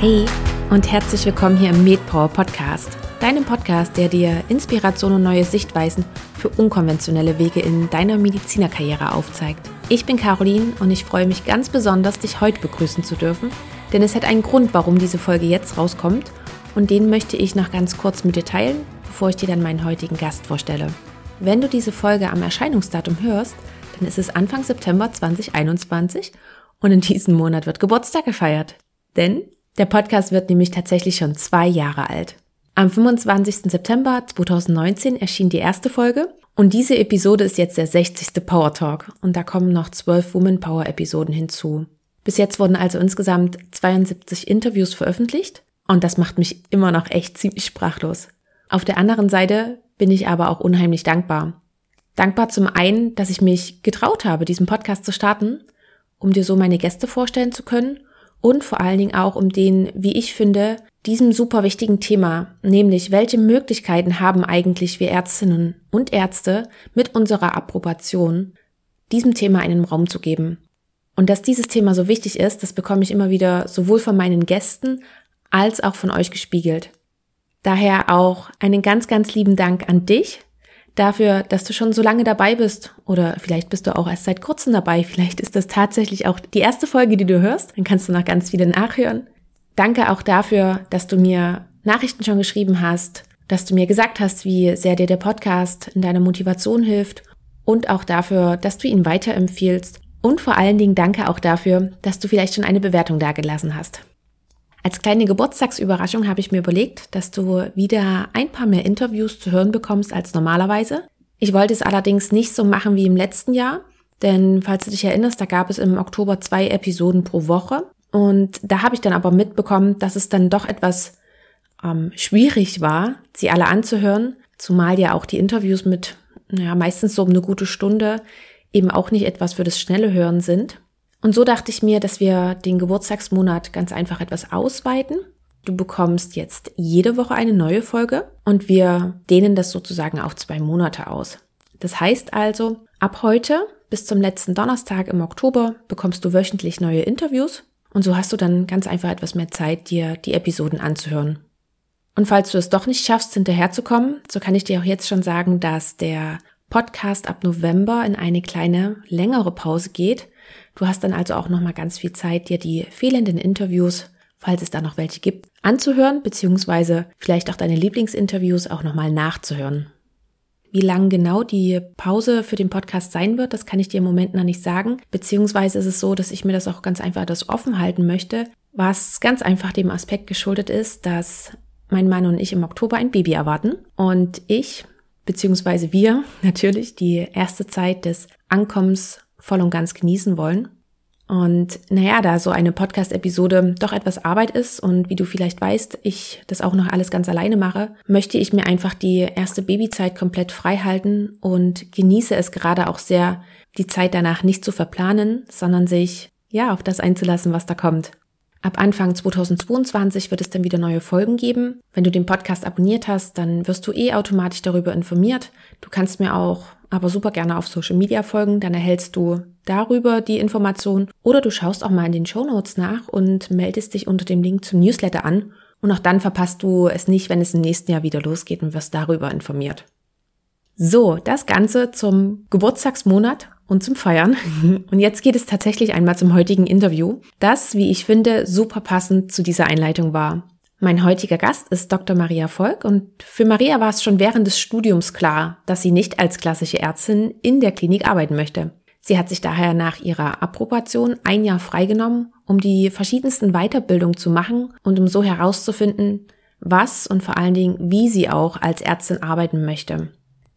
Hey und herzlich willkommen hier im MedPower Podcast, deinem Podcast, der dir Inspiration und neue Sichtweisen für unkonventionelle Wege in deiner Medizinerkarriere aufzeigt. Ich bin Caroline und ich freue mich ganz besonders, dich heute begrüßen zu dürfen, denn es hat einen Grund, warum diese Folge jetzt rauskommt und den möchte ich noch ganz kurz mit dir teilen, bevor ich dir dann meinen heutigen Gast vorstelle. Wenn du diese Folge am Erscheinungsdatum hörst, dann ist es Anfang September 2021 und in diesem Monat wird Geburtstag gefeiert. Denn der Podcast wird nämlich tatsächlich schon zwei Jahre alt. Am 25. September 2019 erschien die erste Folge und diese Episode ist jetzt der 60. Power Talk und da kommen noch zwölf Woman Power Episoden hinzu. Bis jetzt wurden also insgesamt 72 Interviews veröffentlicht und das macht mich immer noch echt ziemlich sprachlos. Auf der anderen Seite bin ich aber auch unheimlich dankbar. Dankbar zum einen, dass ich mich getraut habe, diesen Podcast zu starten, um dir so meine Gäste vorstellen zu können und vor allen Dingen auch um den, wie ich finde, diesem super wichtigen Thema, nämlich welche Möglichkeiten haben eigentlich wir Ärztinnen und Ärzte mit unserer Approbation, diesem Thema einen Raum zu geben. Und dass dieses Thema so wichtig ist, das bekomme ich immer wieder sowohl von meinen Gästen als auch von euch gespiegelt. Daher auch einen ganz, ganz lieben Dank an dich, dafür, dass du schon so lange dabei bist. Oder vielleicht bist du auch erst seit kurzem dabei. Vielleicht ist das tatsächlich auch die erste Folge, die du hörst. Dann kannst du noch ganz viele nachhören. Danke auch dafür, dass du mir Nachrichten schon geschrieben hast, dass du mir gesagt hast, wie sehr dir der Podcast in deiner Motivation hilft und auch dafür, dass du ihn weiterempfiehlst. Und vor allen Dingen danke auch dafür, dass du vielleicht schon eine Bewertung dagelassen hast. Als kleine Geburtstagsüberraschung habe ich mir überlegt, dass du wieder ein paar mehr Interviews zu hören bekommst als normalerweise. Ich wollte es allerdings nicht so machen wie im letzten Jahr, denn falls du dich erinnerst, da gab es im Oktober zwei Episoden pro Woche. Und da habe ich dann aber mitbekommen, dass es dann doch etwas ähm, schwierig war, sie alle anzuhören, zumal ja auch die Interviews mit, ja, meistens so um eine gute Stunde eben auch nicht etwas für das schnelle Hören sind. Und so dachte ich mir, dass wir den Geburtstagsmonat ganz einfach etwas ausweiten. Du bekommst jetzt jede Woche eine neue Folge und wir dehnen das sozusagen auf zwei Monate aus. Das heißt also, ab heute bis zum letzten Donnerstag im Oktober bekommst du wöchentlich neue Interviews und so hast du dann ganz einfach etwas mehr Zeit, dir die Episoden anzuhören. Und falls du es doch nicht schaffst, hinterherzukommen, so kann ich dir auch jetzt schon sagen, dass der Podcast ab November in eine kleine, längere Pause geht, Du hast dann also auch nochmal ganz viel Zeit, dir die fehlenden Interviews, falls es da noch welche gibt, anzuhören, beziehungsweise vielleicht auch deine Lieblingsinterviews auch nochmal nachzuhören. Wie lang genau die Pause für den Podcast sein wird, das kann ich dir im Moment noch nicht sagen. Beziehungsweise ist es so, dass ich mir das auch ganz einfach das offen halten möchte, was ganz einfach dem Aspekt geschuldet ist, dass mein Mann und ich im Oktober ein Baby erwarten und ich, beziehungsweise wir natürlich die erste Zeit des Ankommens voll und ganz genießen wollen. Und naja, da so eine Podcast-Episode doch etwas Arbeit ist und wie du vielleicht weißt, ich das auch noch alles ganz alleine mache, möchte ich mir einfach die erste Babyzeit komplett frei halten und genieße es gerade auch sehr, die Zeit danach nicht zu verplanen, sondern sich ja auf das einzulassen, was da kommt. Ab Anfang 2022 wird es dann wieder neue Folgen geben. Wenn du den Podcast abonniert hast, dann wirst du eh automatisch darüber informiert. Du kannst mir auch aber super gerne auf Social Media folgen, dann erhältst du darüber die Information oder du schaust auch mal in den Show Notes nach und meldest dich unter dem Link zum Newsletter an und auch dann verpasst du es nicht, wenn es im nächsten Jahr wieder losgeht und wirst darüber informiert. So, das Ganze zum Geburtstagsmonat und zum Feiern. Und jetzt geht es tatsächlich einmal zum heutigen Interview, das, wie ich finde, super passend zu dieser Einleitung war. Mein heutiger Gast ist Dr. Maria Volk und für Maria war es schon während des Studiums klar, dass sie nicht als klassische Ärztin in der Klinik arbeiten möchte. Sie hat sich daher nach ihrer Approbation ein Jahr freigenommen, um die verschiedensten Weiterbildungen zu machen und um so herauszufinden, was und vor allen Dingen, wie sie auch als Ärztin arbeiten möchte.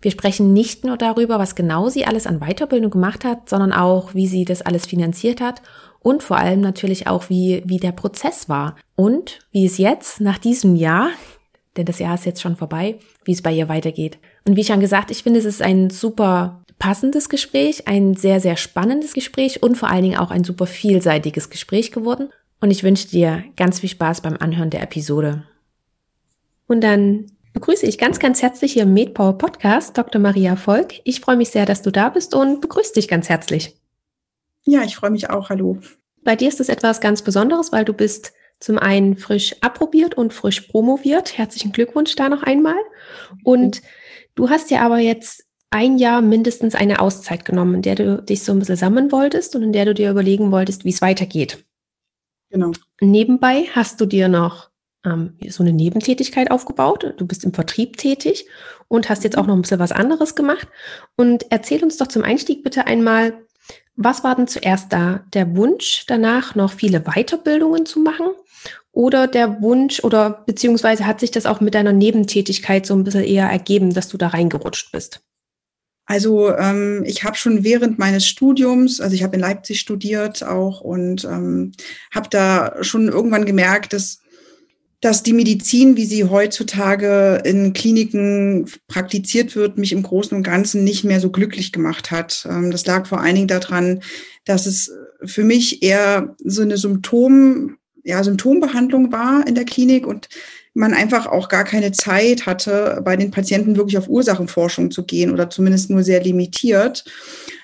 Wir sprechen nicht nur darüber, was genau sie alles an Weiterbildung gemacht hat, sondern auch, wie sie das alles finanziert hat und vor allem natürlich auch, wie, wie der Prozess war und wie es jetzt nach diesem Jahr, denn das Jahr ist jetzt schon vorbei, wie es bei ihr weitergeht. Und wie schon gesagt, ich finde, es ist ein super passendes Gespräch, ein sehr, sehr spannendes Gespräch und vor allen Dingen auch ein super vielseitiges Gespräch geworden. Und ich wünsche dir ganz viel Spaß beim Anhören der Episode. Und dann begrüße ich ganz, ganz herzlich hier im MedPower Podcast Dr. Maria Volk. Ich freue mich sehr, dass du da bist und begrüße dich ganz herzlich. Ja, ich freue mich auch. Hallo. Bei dir ist es etwas ganz Besonderes, weil du bist zum einen frisch approbiert und frisch promoviert. Herzlichen Glückwunsch da noch einmal. Und du hast ja aber jetzt ein Jahr mindestens eine Auszeit genommen, in der du dich so ein bisschen sammeln wolltest und in der du dir überlegen wolltest, wie es weitergeht. Genau. Nebenbei hast du dir noch ähm, so eine Nebentätigkeit aufgebaut. Du bist im Vertrieb tätig und hast jetzt auch noch ein bisschen was anderes gemacht. Und erzähl uns doch zum Einstieg bitte einmal, was war denn zuerst da? Der Wunsch danach, noch viele Weiterbildungen zu machen? Oder der Wunsch oder beziehungsweise hat sich das auch mit deiner Nebentätigkeit so ein bisschen eher ergeben, dass du da reingerutscht bist? Also ähm, ich habe schon während meines Studiums, also ich habe in Leipzig studiert auch und ähm, habe da schon irgendwann gemerkt, dass dass die Medizin, wie sie heutzutage in Kliniken praktiziert wird, mich im Großen und Ganzen nicht mehr so glücklich gemacht hat. Ähm, das lag vor allen Dingen daran, dass es für mich eher so eine Symptom, ja, Symptombehandlung war in der Klinik und man einfach auch gar keine Zeit hatte, bei den Patienten wirklich auf Ursachenforschung zu gehen oder zumindest nur sehr limitiert.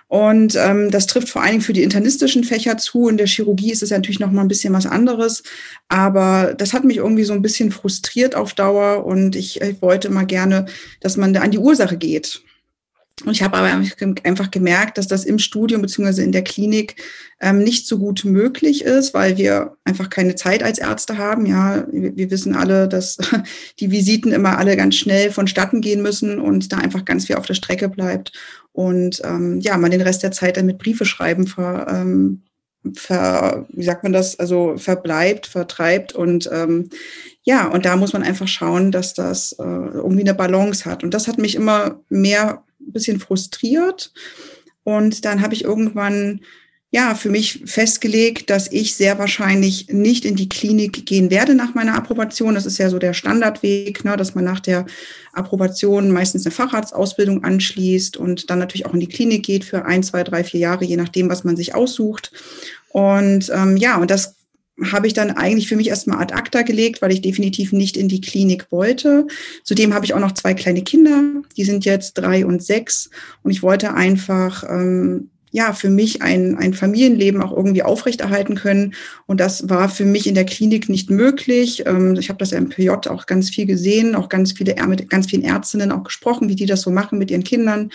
Und ähm, das trifft vor allen Dingen für die internistischen Fächer zu. In der Chirurgie ist es natürlich noch mal ein bisschen was anderes. Aber das hat mich irgendwie so ein bisschen frustriert auf Dauer. Und ich, ich wollte mal gerne, dass man da an die Ursache geht. Und ich habe aber einfach gemerkt, dass das im Studium beziehungsweise in der Klinik ähm, nicht so gut möglich ist, weil wir einfach keine Zeit als Ärzte haben. Ja, wir, wir, wissen alle, dass die Visiten immer alle ganz schnell vonstatten gehen müssen und da einfach ganz viel auf der Strecke bleibt. Und ähm, ja, man den Rest der Zeit dann mit Briefe schreiben ver, ähm, ver, wie sagt man das, also verbleibt, vertreibt und ähm, ja, und da muss man einfach schauen, dass das äh, irgendwie eine Balance hat. Und das hat mich immer mehr ein bisschen frustriert. Und dann habe ich irgendwann ja, für mich festgelegt, dass ich sehr wahrscheinlich nicht in die Klinik gehen werde nach meiner Approbation. Das ist ja so der Standardweg, ne, dass man nach der Approbation meistens eine Facharztausbildung anschließt und dann natürlich auch in die Klinik geht für ein, zwei, drei, vier Jahre, je nachdem, was man sich aussucht. Und ähm, ja, und das habe ich dann eigentlich für mich erstmal ad acta gelegt, weil ich definitiv nicht in die Klinik wollte. Zudem habe ich auch noch zwei kleine Kinder, die sind jetzt drei und sechs. Und ich wollte einfach ähm, ja, für mich ein, ein Familienleben auch irgendwie aufrechterhalten können. Und das war für mich in der Klinik nicht möglich. Ähm, ich habe das ja im PJ auch ganz viel gesehen, auch ganz viele, mit ganz vielen Ärztinnen auch gesprochen, wie die das so machen mit ihren Kindern.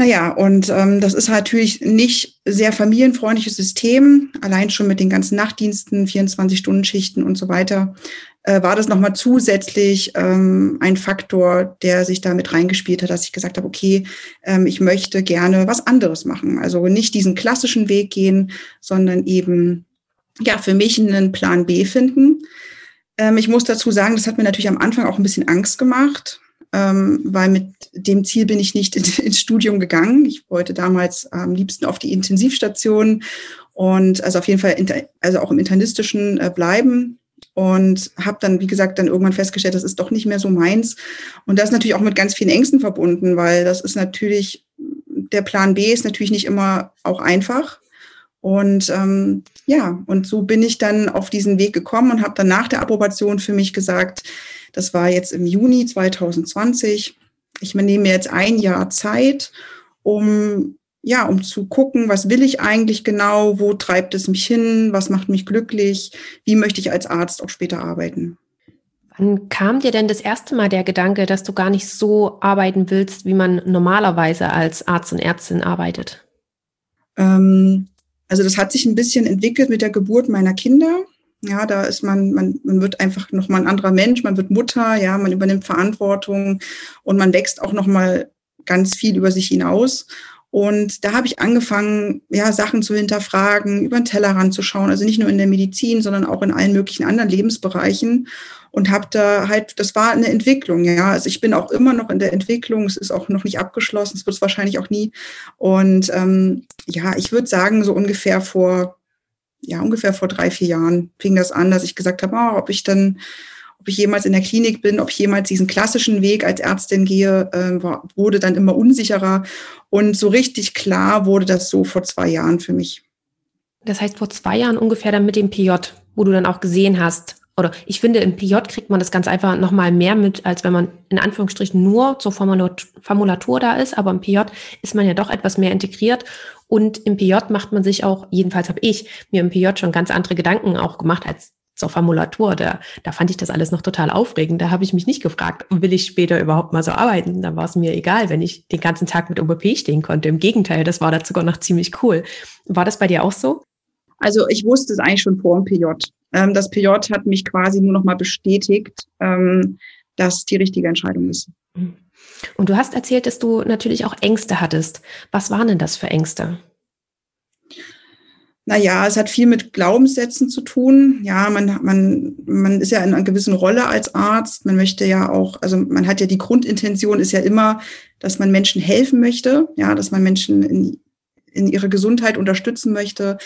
Naja, und ähm, das ist natürlich nicht sehr familienfreundliches System, allein schon mit den ganzen Nachtdiensten, 24-Stunden-Schichten und so weiter äh, war das nochmal zusätzlich ähm, ein Faktor, der sich da mit reingespielt hat, dass ich gesagt habe, okay, ähm, ich möchte gerne was anderes machen. Also nicht diesen klassischen Weg gehen, sondern eben ja für mich einen Plan B finden. Ähm, ich muss dazu sagen, das hat mir natürlich am Anfang auch ein bisschen Angst gemacht, ähm, weil mit dem Ziel bin ich nicht in, ins Studium gegangen. Ich wollte damals am liebsten auf die Intensivstation und also auf jeden Fall also auch im internistischen äh, bleiben und habe dann, wie gesagt, dann irgendwann festgestellt, das ist doch nicht mehr so meins. Und das ist natürlich auch mit ganz vielen Ängsten verbunden, weil das ist natürlich, der Plan B ist natürlich nicht immer auch einfach. Und ähm, ja, und so bin ich dann auf diesen Weg gekommen und habe dann nach der Approbation für mich gesagt, das war jetzt im Juni 2020, ich nehme mir jetzt ein Jahr Zeit, um ja, um zu gucken, was will ich eigentlich genau, wo treibt es mich hin, was macht mich glücklich, wie möchte ich als Arzt auch später arbeiten. Wann kam dir denn das erste Mal der Gedanke, dass du gar nicht so arbeiten willst, wie man normalerweise als Arzt und Ärztin arbeitet? Ähm, also das hat sich ein bisschen entwickelt mit der Geburt meiner Kinder. Ja, da ist man, man, man wird einfach nochmal ein anderer Mensch, man wird Mutter, ja, man übernimmt Verantwortung und man wächst auch nochmal ganz viel über sich hinaus. Und da habe ich angefangen, ja, Sachen zu hinterfragen, über den Tellerrand zu schauen, also nicht nur in der Medizin, sondern auch in allen möglichen anderen Lebensbereichen und habe da halt, das war eine Entwicklung, ja. Also ich bin auch immer noch in der Entwicklung, es ist auch noch nicht abgeschlossen, es wird es wahrscheinlich auch nie. Und ähm, ja, ich würde sagen, so ungefähr vor, ja, ungefähr vor drei, vier Jahren fing das an, dass ich gesagt habe, oh, ob ich dann ob ich jemals in der Klinik bin, ob ich jemals diesen klassischen Weg als Ärztin gehe, äh, war, wurde dann immer unsicherer. Und so richtig klar wurde das so vor zwei Jahren für mich. Das heißt, vor zwei Jahren ungefähr dann mit dem PJ, wo du dann auch gesehen hast, oder ich finde, im PJ kriegt man das ganz einfach nochmal mehr mit, als wenn man in Anführungsstrichen nur zur Formulatur da ist. Aber im PJ ist man ja doch etwas mehr integriert. Und im PJ macht man sich auch, jedenfalls habe ich mir im PJ schon ganz andere Gedanken auch gemacht als zur Formulatur, da, da fand ich das alles noch total aufregend. Da habe ich mich nicht gefragt, will ich später überhaupt mal so arbeiten? Da war es mir egal, wenn ich den ganzen Tag mit OBP stehen konnte. Im Gegenteil, das war da sogar noch ziemlich cool. War das bei dir auch so? Also ich wusste es eigentlich schon vor dem PJ. Ähm, das PJ hat mich quasi nur noch mal bestätigt, ähm, dass die richtige Entscheidung ist. Und du hast erzählt, dass du natürlich auch Ängste hattest. Was waren denn das für Ängste? Naja, es hat viel mit Glaubenssätzen zu tun. Ja, man, man, man ist ja in einer gewissen Rolle als Arzt. Man möchte ja auch, also man hat ja die Grundintention ist ja immer, dass man Menschen helfen möchte, ja, dass man Menschen in, in ihre Gesundheit unterstützen möchte.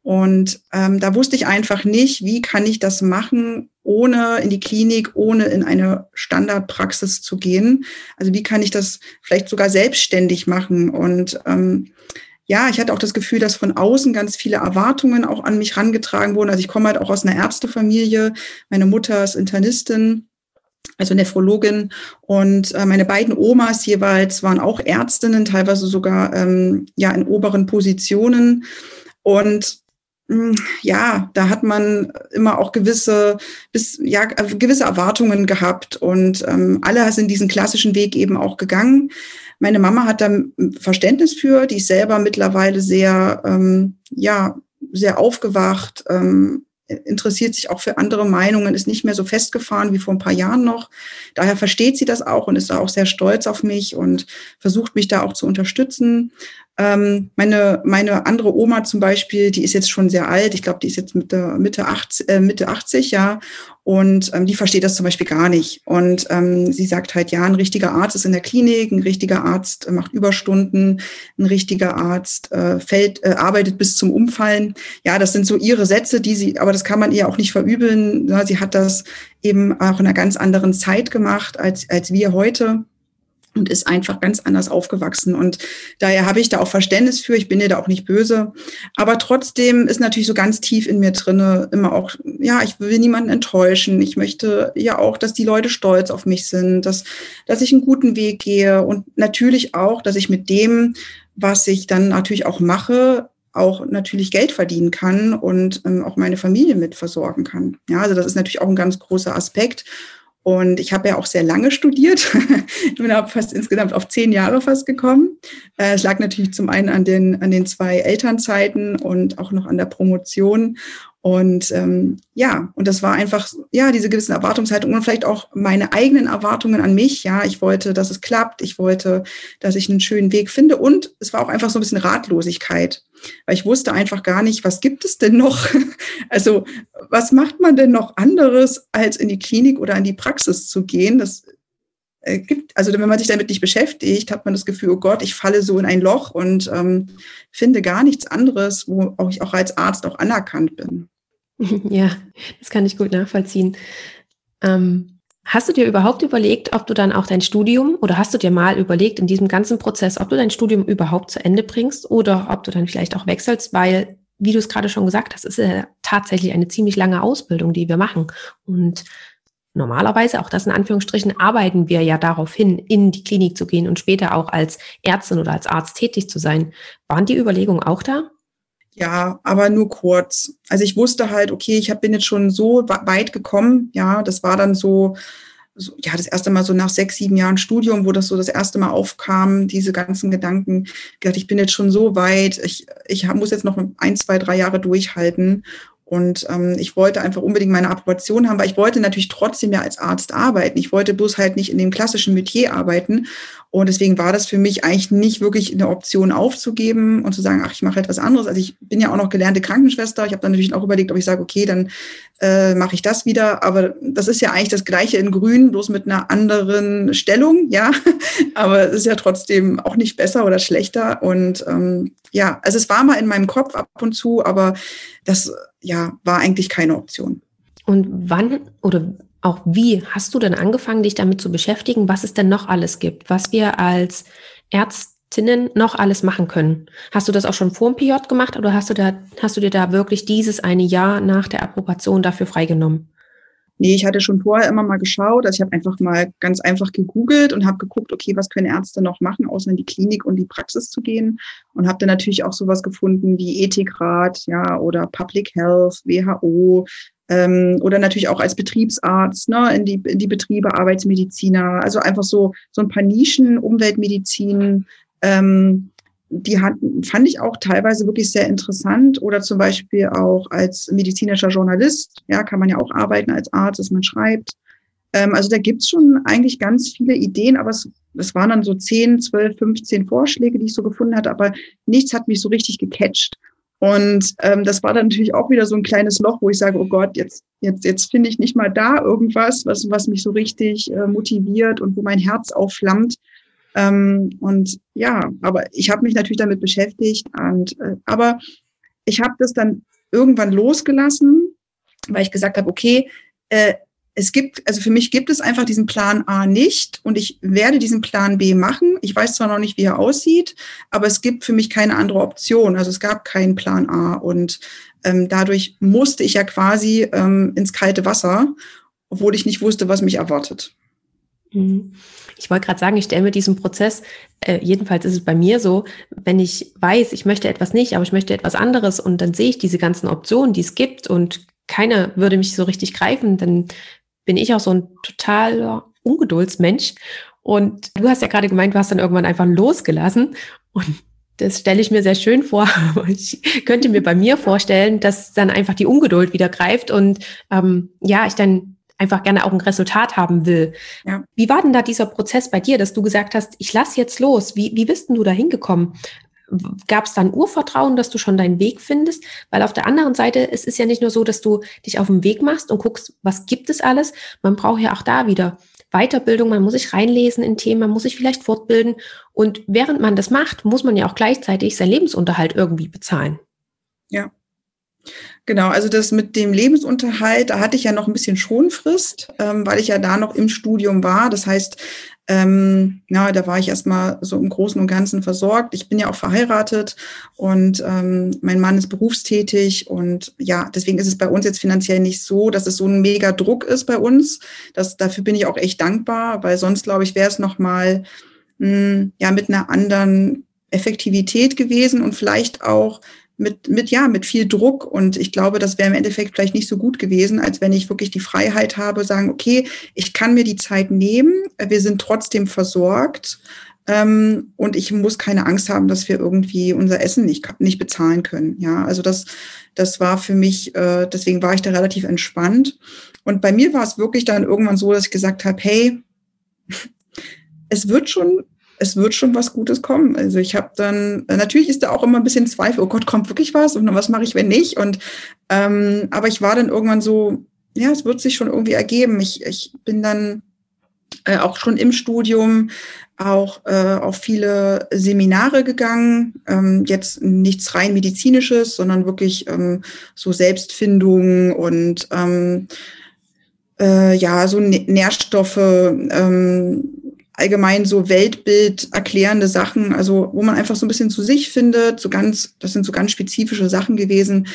Und ähm, da wusste ich einfach nicht, wie kann ich das machen, ohne in die Klinik, ohne in eine Standardpraxis zu gehen. Also wie kann ich das vielleicht sogar selbstständig machen? Und ähm, ja, ich hatte auch das Gefühl, dass von außen ganz viele Erwartungen auch an mich rangetragen wurden. Also ich komme halt auch aus einer Ärztefamilie. Meine Mutter ist Internistin, also Nephrologin. Und äh, meine beiden Omas jeweils waren auch Ärztinnen, teilweise sogar ähm, ja in oberen Positionen. Und hm, ja, da hat man immer auch gewisse, bis, ja, gewisse Erwartungen gehabt und ähm, alle sind diesen klassischen Weg eben auch gegangen. Meine Mama hat da Verständnis für, die ist selber mittlerweile sehr, ähm, ja, sehr aufgewacht, ähm, interessiert sich auch für andere Meinungen, ist nicht mehr so festgefahren wie vor ein paar Jahren noch. Daher versteht sie das auch und ist da auch sehr stolz auf mich und versucht mich da auch zu unterstützen. Ähm, meine, meine andere Oma zum Beispiel, die ist jetzt schon sehr alt. Ich glaube, die ist jetzt Mitte, Mitte, 80, äh, Mitte 80, ja. Und ähm, die versteht das zum Beispiel gar nicht. Und ähm, sie sagt halt, ja, ein richtiger Arzt ist in der Klinik, ein richtiger Arzt macht Überstunden, ein richtiger Arzt äh, fällt, äh, arbeitet bis zum Umfallen. Ja, das sind so ihre Sätze, die sie, aber das kann man ihr auch nicht verübeln. Ja, sie hat das eben auch in einer ganz anderen Zeit gemacht als, als wir heute und ist einfach ganz anders aufgewachsen. Und daher habe ich da auch Verständnis für. Ich bin ihr da auch nicht böse. Aber trotzdem ist natürlich so ganz tief in mir drinne immer auch, ja, ich will niemanden enttäuschen. Ich möchte ja auch, dass die Leute stolz auf mich sind, dass, dass ich einen guten Weg gehe und natürlich auch, dass ich mit dem, was ich dann natürlich auch mache, auch natürlich Geld verdienen kann und ähm, auch meine Familie mit versorgen kann. Ja, also das ist natürlich auch ein ganz großer Aspekt. Und ich habe ja auch sehr lange studiert. ich bin auch fast insgesamt auf zehn Jahre fast gekommen. Äh, es lag natürlich zum einen an den, an den zwei Elternzeiten und auch noch an der Promotion. Und ähm, ja, und das war einfach, ja, diese gewissen Erwartungshaltungen und vielleicht auch meine eigenen Erwartungen an mich. Ja, ich wollte, dass es klappt. Ich wollte, dass ich einen schönen Weg finde. Und es war auch einfach so ein bisschen Ratlosigkeit, weil ich wusste einfach gar nicht, was gibt es denn noch? Also, was macht man denn noch anderes, als in die Klinik oder in die Praxis zu gehen? Das äh, gibt, also wenn man sich damit nicht beschäftigt, hat man das Gefühl, oh Gott, ich falle so in ein Loch und ähm, finde gar nichts anderes, wo auch ich auch als Arzt auch anerkannt bin. Ja, das kann ich gut nachvollziehen. Ähm, hast du dir überhaupt überlegt, ob du dann auch dein Studium oder hast du dir mal überlegt in diesem ganzen Prozess, ob du dein Studium überhaupt zu Ende bringst oder ob du dann vielleicht auch wechselst, weil, wie du es gerade schon gesagt hast, ist ja tatsächlich eine ziemlich lange Ausbildung, die wir machen. Und normalerweise, auch das in Anführungsstrichen, arbeiten wir ja darauf hin, in die Klinik zu gehen und später auch als Ärztin oder als Arzt tätig zu sein. Waren die Überlegungen auch da? Ja, aber nur kurz. Also ich wusste halt, okay, ich bin jetzt schon so weit gekommen. Ja, das war dann so, so, ja, das erste Mal so nach sechs, sieben Jahren Studium, wo das so das erste Mal aufkam, diese ganzen Gedanken. Ich dachte, ich bin jetzt schon so weit, ich, ich muss jetzt noch ein, zwei, drei Jahre durchhalten. Und ähm, ich wollte einfach unbedingt meine Approbation haben, weil ich wollte natürlich trotzdem ja als Arzt arbeiten. Ich wollte bloß halt nicht in dem klassischen Metier arbeiten. Und deswegen war das für mich eigentlich nicht wirklich eine Option aufzugeben und zu sagen, ach, ich mache etwas anderes. Also ich bin ja auch noch gelernte Krankenschwester. Ich habe dann natürlich auch überlegt, ob ich sage, okay, dann äh, mache ich das wieder. Aber das ist ja eigentlich das Gleiche in Grün, bloß mit einer anderen Stellung, ja. Aber es ist ja trotzdem auch nicht besser oder schlechter. Und ähm, ja, also es war mal in meinem Kopf ab und zu, aber das ja war eigentlich keine Option. Und wann oder auch wie hast du denn angefangen, dich damit zu beschäftigen, was es denn noch alles gibt, was wir als Ärztinnen noch alles machen können? Hast du das auch schon vor dem PJ gemacht oder hast du da, hast du dir da wirklich dieses eine Jahr nach der Approbation dafür freigenommen? Nee, ich hatte schon vorher immer mal geschaut. Also ich habe einfach mal ganz einfach gegoogelt und habe geguckt, okay, was können Ärzte noch machen, außer in die Klinik und die Praxis zu gehen. Und habe dann natürlich auch sowas gefunden wie Ethikrat, ja, oder Public Health, WHO, ähm, oder natürlich auch als Betriebsarzt ne, in, die, in die Betriebe, Arbeitsmediziner, also einfach so, so ein paar Nischen, Umweltmedizin, ähm, die hat, fand ich auch teilweise wirklich sehr interessant oder zum Beispiel auch als medizinischer Journalist, ja, kann man ja auch arbeiten als Arzt, dass man schreibt. Ähm, also da gibt's schon eigentlich ganz viele Ideen, aber es, es waren dann so 10, 12, 15 Vorschläge, die ich so gefunden hatte, aber nichts hat mich so richtig gecatcht. Und ähm, das war dann natürlich auch wieder so ein kleines Loch, wo ich sage, oh Gott, jetzt, jetzt, jetzt finde ich nicht mal da irgendwas, was, was mich so richtig äh, motiviert und wo mein Herz aufflammt. Ähm, und ja, aber ich habe mich natürlich damit beschäftigt. Und, äh, aber ich habe das dann irgendwann losgelassen, weil ich gesagt habe, okay, äh, es gibt, also für mich gibt es einfach diesen Plan A nicht und ich werde diesen Plan B machen. Ich weiß zwar noch nicht, wie er aussieht, aber es gibt für mich keine andere Option. Also es gab keinen Plan A und ähm, dadurch musste ich ja quasi ähm, ins kalte Wasser, obwohl ich nicht wusste, was mich erwartet. Mhm. Ich wollte gerade sagen, ich stelle mir diesen Prozess, äh, jedenfalls ist es bei mir so, wenn ich weiß, ich möchte etwas nicht, aber ich möchte etwas anderes und dann sehe ich diese ganzen Optionen, die es gibt und keine würde mich so richtig greifen, dann bin ich auch so ein totaler Ungeduldsmensch. Und du hast ja gerade gemeint, du hast dann irgendwann einfach losgelassen und das stelle ich mir sehr schön vor. Ich könnte mir bei mir vorstellen, dass dann einfach die Ungeduld wieder greift und ähm, ja, ich dann einfach gerne auch ein Resultat haben will. Ja. Wie war denn da dieser Prozess bei dir, dass du gesagt hast, ich lass jetzt los? Wie, wie bist denn du da hingekommen? Gab es dann Urvertrauen, dass du schon deinen Weg findest? Weil auf der anderen Seite, es ist ja nicht nur so, dass du dich auf den Weg machst und guckst, was gibt es alles. Man braucht ja auch da wieder Weiterbildung, man muss sich reinlesen in Themen, man muss sich vielleicht fortbilden. Und während man das macht, muss man ja auch gleichzeitig seinen Lebensunterhalt irgendwie bezahlen. Ja, Genau, also das mit dem Lebensunterhalt, da hatte ich ja noch ein bisschen Schonfrist, ähm, weil ich ja da noch im Studium war. Das heißt, ähm, ja, da war ich erstmal so im Großen und Ganzen versorgt. Ich bin ja auch verheiratet und ähm, mein Mann ist berufstätig und ja, deswegen ist es bei uns jetzt finanziell nicht so, dass es so ein mega Druck ist bei uns. Das, dafür bin ich auch echt dankbar, weil sonst glaube ich, wäre es nochmal hm, ja mit einer anderen Effektivität gewesen und vielleicht auch mit, mit, ja, mit viel Druck. Und ich glaube, das wäre im Endeffekt vielleicht nicht so gut gewesen, als wenn ich wirklich die Freiheit habe, sagen, okay, ich kann mir die Zeit nehmen, wir sind trotzdem versorgt. Ähm, und ich muss keine Angst haben, dass wir irgendwie unser Essen nicht, nicht bezahlen können. Ja, also das, das war für mich, äh, deswegen war ich da relativ entspannt. Und bei mir war es wirklich dann irgendwann so, dass ich gesagt habe, hey, es wird schon es wird schon was Gutes kommen. Also ich habe dann, natürlich ist da auch immer ein bisschen Zweifel, oh Gott, kommt wirklich was und was mache ich, wenn nicht? Und ähm, aber ich war dann irgendwann so, ja, es wird sich schon irgendwie ergeben. Ich, ich bin dann äh, auch schon im Studium auch äh, auf viele Seminare gegangen. Ähm, jetzt nichts rein medizinisches, sondern wirklich ähm, so Selbstfindung und ähm, äh, ja, so Nährstoffe, ähm, allgemein so Weltbild erklärende Sachen, also wo man einfach so ein bisschen zu sich findet, so ganz, das sind so ganz spezifische Sachen gewesen,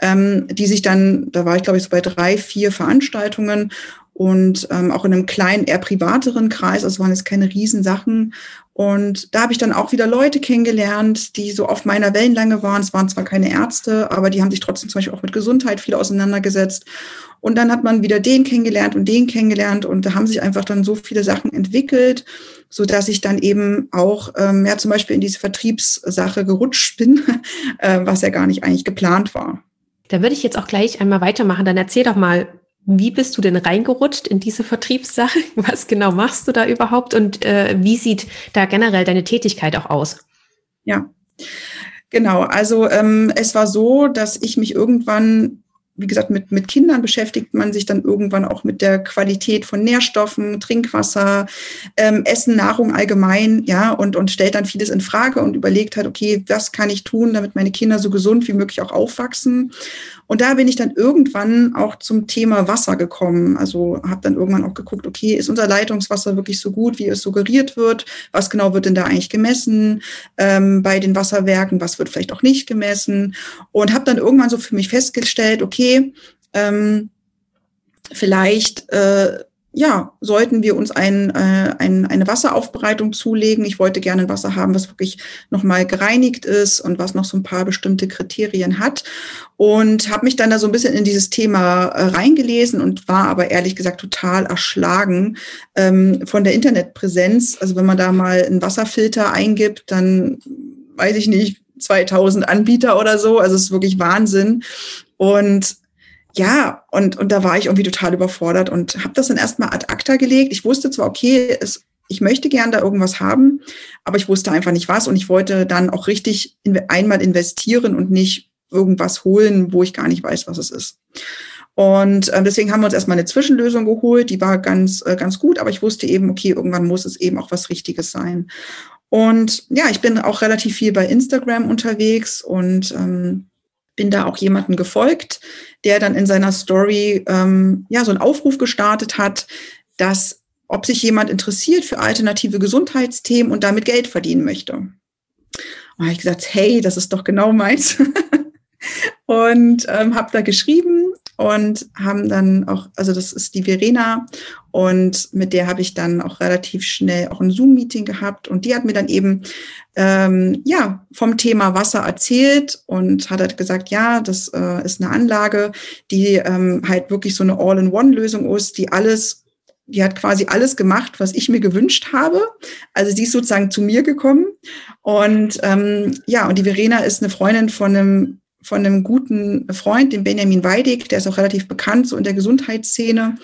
ähm, die sich dann, da war ich glaube ich so bei drei, vier Veranstaltungen und ähm, auch in einem kleinen, eher privateren Kreis, also waren jetzt keine Riesensachen. Und da habe ich dann auch wieder Leute kennengelernt, die so auf meiner Wellenlänge waren. Es waren zwar keine Ärzte, aber die haben sich trotzdem zum Beispiel auch mit Gesundheit viel auseinandergesetzt. Und dann hat man wieder den kennengelernt und den kennengelernt und da haben sich einfach dann so viele Sachen entwickelt, so dass ich dann eben auch ähm, ja zum Beispiel in diese Vertriebssache gerutscht bin, äh, was ja gar nicht eigentlich geplant war. Da würde ich jetzt auch gleich einmal weitermachen. Dann erzähl doch mal, wie bist du denn reingerutscht in diese Vertriebssache? Was genau machst du da überhaupt und äh, wie sieht da generell deine Tätigkeit auch aus? Ja, genau. Also ähm, es war so, dass ich mich irgendwann wie gesagt, mit, mit Kindern beschäftigt man sich dann irgendwann auch mit der Qualität von Nährstoffen, Trinkwasser, ähm, Essen, Nahrung allgemein, ja, und, und stellt dann vieles in Frage und überlegt halt, okay, was kann ich tun, damit meine Kinder so gesund wie möglich auch aufwachsen. Und da bin ich dann irgendwann auch zum Thema Wasser gekommen. Also habe dann irgendwann auch geguckt, okay, ist unser Leitungswasser wirklich so gut, wie es suggeriert wird? Was genau wird denn da eigentlich gemessen ähm, bei den Wasserwerken? Was wird vielleicht auch nicht gemessen? Und habe dann irgendwann so für mich festgestellt, okay, ähm, vielleicht äh, ja, sollten wir uns ein, äh, ein, eine Wasseraufbereitung zulegen. Ich wollte gerne ein Wasser haben, was wirklich nochmal gereinigt ist und was noch so ein paar bestimmte Kriterien hat. Und habe mich dann da so ein bisschen in dieses Thema äh, reingelesen und war aber ehrlich gesagt total erschlagen ähm, von der Internetpräsenz. Also wenn man da mal einen Wasserfilter eingibt, dann weiß ich nicht, 2000 Anbieter oder so. Also es ist wirklich Wahnsinn. Und ja, und, und da war ich irgendwie total überfordert und habe das dann erstmal ad acta gelegt. Ich wusste zwar, okay, es, ich möchte gern da irgendwas haben, aber ich wusste einfach nicht was und ich wollte dann auch richtig in, einmal investieren und nicht irgendwas holen, wo ich gar nicht weiß, was es ist. Und äh, deswegen haben wir uns erstmal eine Zwischenlösung geholt, die war ganz, äh, ganz gut, aber ich wusste eben, okay, irgendwann muss es eben auch was Richtiges sein. Und ja, ich bin auch relativ viel bei Instagram unterwegs und ähm, bin da auch jemanden gefolgt, der dann in seiner Story ähm, ja so einen Aufruf gestartet hat, dass ob sich jemand interessiert für alternative Gesundheitsthemen und damit Geld verdienen möchte. Und da habe ich gesagt, hey, das ist doch genau meins. und ähm, habe da geschrieben und haben dann auch, also das ist die Verena und mit der habe ich dann auch relativ schnell auch ein Zoom-Meeting gehabt und die hat mir dann eben ähm, ja vom Thema Wasser erzählt und hat halt gesagt, ja, das äh, ist eine Anlage, die ähm, halt wirklich so eine All-in-One-Lösung ist, die alles die hat quasi alles gemacht, was ich mir gewünscht habe. Also sie ist sozusagen zu mir gekommen. Und ähm, ja, und die Verena ist eine Freundin von einem von einem guten Freund, dem Benjamin Weidig, der ist auch relativ bekannt so in der Gesundheitsszene.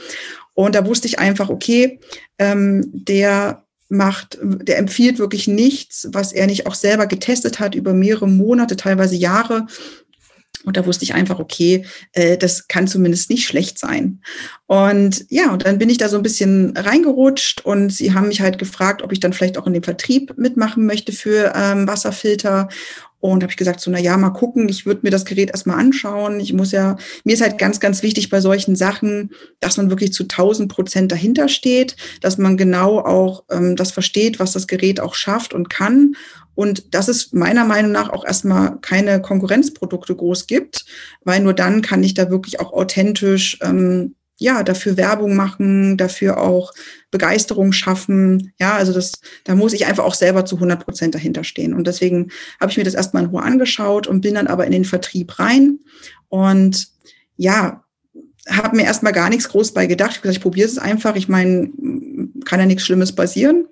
Und da wusste ich einfach, okay, ähm, der macht, der empfiehlt wirklich nichts, was er nicht auch selber getestet hat über mehrere Monate, teilweise Jahre. Und da wusste ich einfach, okay, äh, das kann zumindest nicht schlecht sein. Und ja, und dann bin ich da so ein bisschen reingerutscht und sie haben mich halt gefragt, ob ich dann vielleicht auch in dem Vertrieb mitmachen möchte für ähm, Wasserfilter. Und habe ich gesagt, so, na ja, mal gucken, ich würde mir das Gerät erstmal anschauen. Ich muss ja, mir ist halt ganz, ganz wichtig bei solchen Sachen, dass man wirklich zu 1000 Prozent dahinter steht, dass man genau auch ähm, das versteht, was das Gerät auch schafft und kann. Und dass es meiner Meinung nach auch erstmal keine Konkurrenzprodukte groß gibt, weil nur dann kann ich da wirklich auch authentisch ähm, ja, dafür Werbung machen, dafür auch Begeisterung schaffen. Ja, also das, da muss ich einfach auch selber zu 100 Prozent dahinter stehen. Und deswegen habe ich mir das erstmal in Ruhe angeschaut und bin dann aber in den Vertrieb rein. Und ja, habe mir erstmal gar nichts groß bei gedacht. Ich habe gesagt, ich probiere es einfach. Ich meine, kann ja nichts Schlimmes passieren.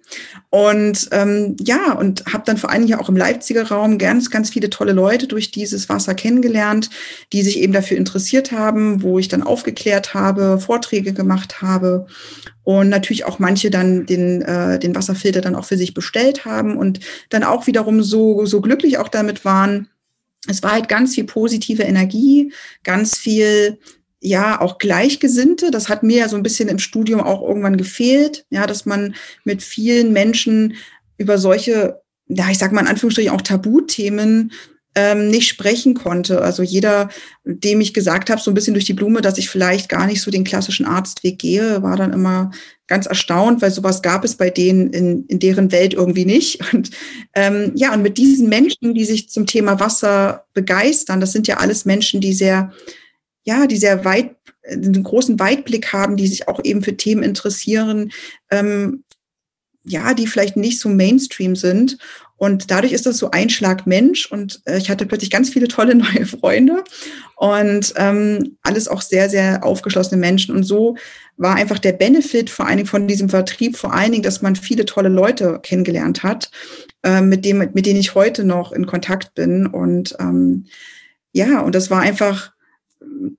Und ähm, ja, und habe dann vor allem ja auch im Leipziger Raum ganz, ganz viele tolle Leute durch dieses Wasser kennengelernt, die sich eben dafür interessiert haben, wo ich dann aufgeklärt habe, Vorträge gemacht habe und natürlich auch manche dann den, äh, den Wasserfilter dann auch für sich bestellt haben und dann auch wiederum so, so glücklich auch damit waren. Es war halt ganz viel positive Energie, ganz viel ja auch Gleichgesinnte. Das hat mir ja so ein bisschen im Studium auch irgendwann gefehlt, ja, dass man mit vielen Menschen über solche, ja, ich sag mal in Anführungsstrichen auch Tabuthemen ähm, nicht sprechen konnte. Also jeder, dem ich gesagt habe, so ein bisschen durch die Blume, dass ich vielleicht gar nicht so den klassischen Arztweg gehe, war dann immer ganz erstaunt, weil sowas gab es bei denen in, in deren Welt irgendwie nicht. Und ähm, ja, und mit diesen Menschen, die sich zum Thema Wasser begeistern, das sind ja alles Menschen, die sehr ja, die sehr weit, einen großen Weitblick haben, die sich auch eben für Themen interessieren, ähm, ja, die vielleicht nicht so Mainstream sind. Und dadurch ist das so ein Schlag Mensch und äh, ich hatte plötzlich ganz viele tolle neue Freunde und ähm, alles auch sehr, sehr aufgeschlossene Menschen. Und so war einfach der Benefit vor allen Dingen von diesem Vertrieb, vor allen Dingen, dass man viele tolle Leute kennengelernt hat, äh, mit, dem, mit denen ich heute noch in Kontakt bin. Und ähm, ja, und das war einfach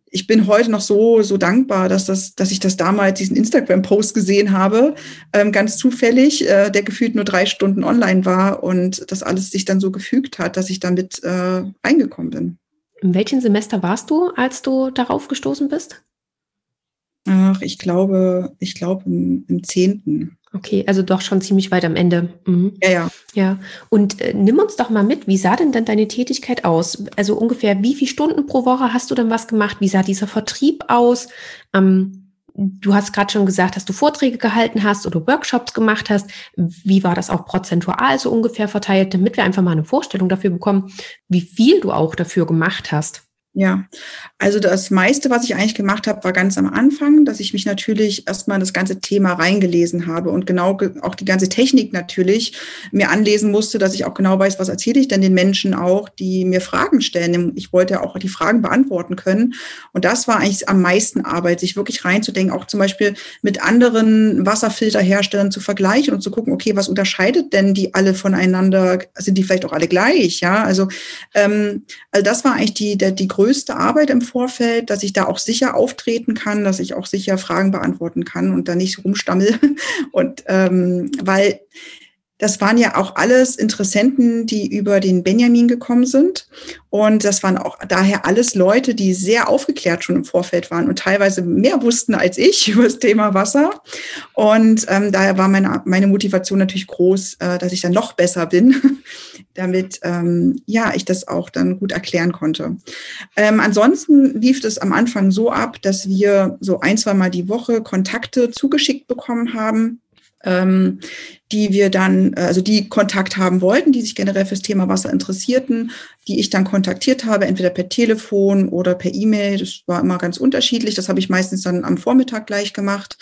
ich bin heute noch so, so dankbar, dass, das, dass ich das damals, diesen Instagram-Post gesehen habe, ähm, ganz zufällig, äh, der gefühlt nur drei Stunden online war und das alles sich dann so gefügt hat, dass ich damit äh, reingekommen bin. In welchem Semester warst du, als du darauf gestoßen bist? Ach, ich glaube, ich glaube im, im zehnten. Okay, also doch schon ziemlich weit am Ende. Mhm. Ja, ja. Ja. Und äh, nimm uns doch mal mit, wie sah denn dann deine Tätigkeit aus? Also ungefähr wie viele Stunden pro Woche hast du denn was gemacht? Wie sah dieser Vertrieb aus? Ähm, du hast gerade schon gesagt, dass du Vorträge gehalten hast oder Workshops gemacht hast. Wie war das auch prozentual so ungefähr verteilt, damit wir einfach mal eine Vorstellung dafür bekommen, wie viel du auch dafür gemacht hast? Ja, also das meiste, was ich eigentlich gemacht habe, war ganz am Anfang, dass ich mich natürlich erstmal das ganze Thema reingelesen habe und genau auch die ganze Technik natürlich mir anlesen musste, dass ich auch genau weiß, was erzähle ich denn den Menschen auch, die mir Fragen stellen. Ich wollte ja auch die Fragen beantworten können. Und das war eigentlich am meisten Arbeit, sich wirklich reinzudenken, auch zum Beispiel mit anderen Wasserfilterherstellern zu vergleichen und zu gucken, okay, was unterscheidet denn die alle voneinander? Sind die vielleicht auch alle gleich? Ja, also, ähm, also das war eigentlich die, der, die größte größte Arbeit im Vorfeld, dass ich da auch sicher auftreten kann, dass ich auch sicher Fragen beantworten kann und da nicht rumstammel. Und ähm, weil das waren ja auch alles Interessenten, die über den Benjamin gekommen sind. Und das waren auch daher alles Leute, die sehr aufgeklärt schon im Vorfeld waren und teilweise mehr wussten als ich über das Thema Wasser. Und ähm, daher war meine, meine Motivation natürlich groß, äh, dass ich dann noch besser bin, damit ähm, ja ich das auch dann gut erklären konnte. Ähm, ansonsten lief es am Anfang so ab, dass wir so ein, zwei Mal die Woche Kontakte zugeschickt bekommen haben ähm, die wir dann, äh, also die Kontakt haben wollten, die sich generell fürs Thema Wasser interessierten, die ich dann kontaktiert habe, entweder per Telefon oder per E-Mail. Das war immer ganz unterschiedlich. Das habe ich meistens dann am Vormittag gleich gemacht.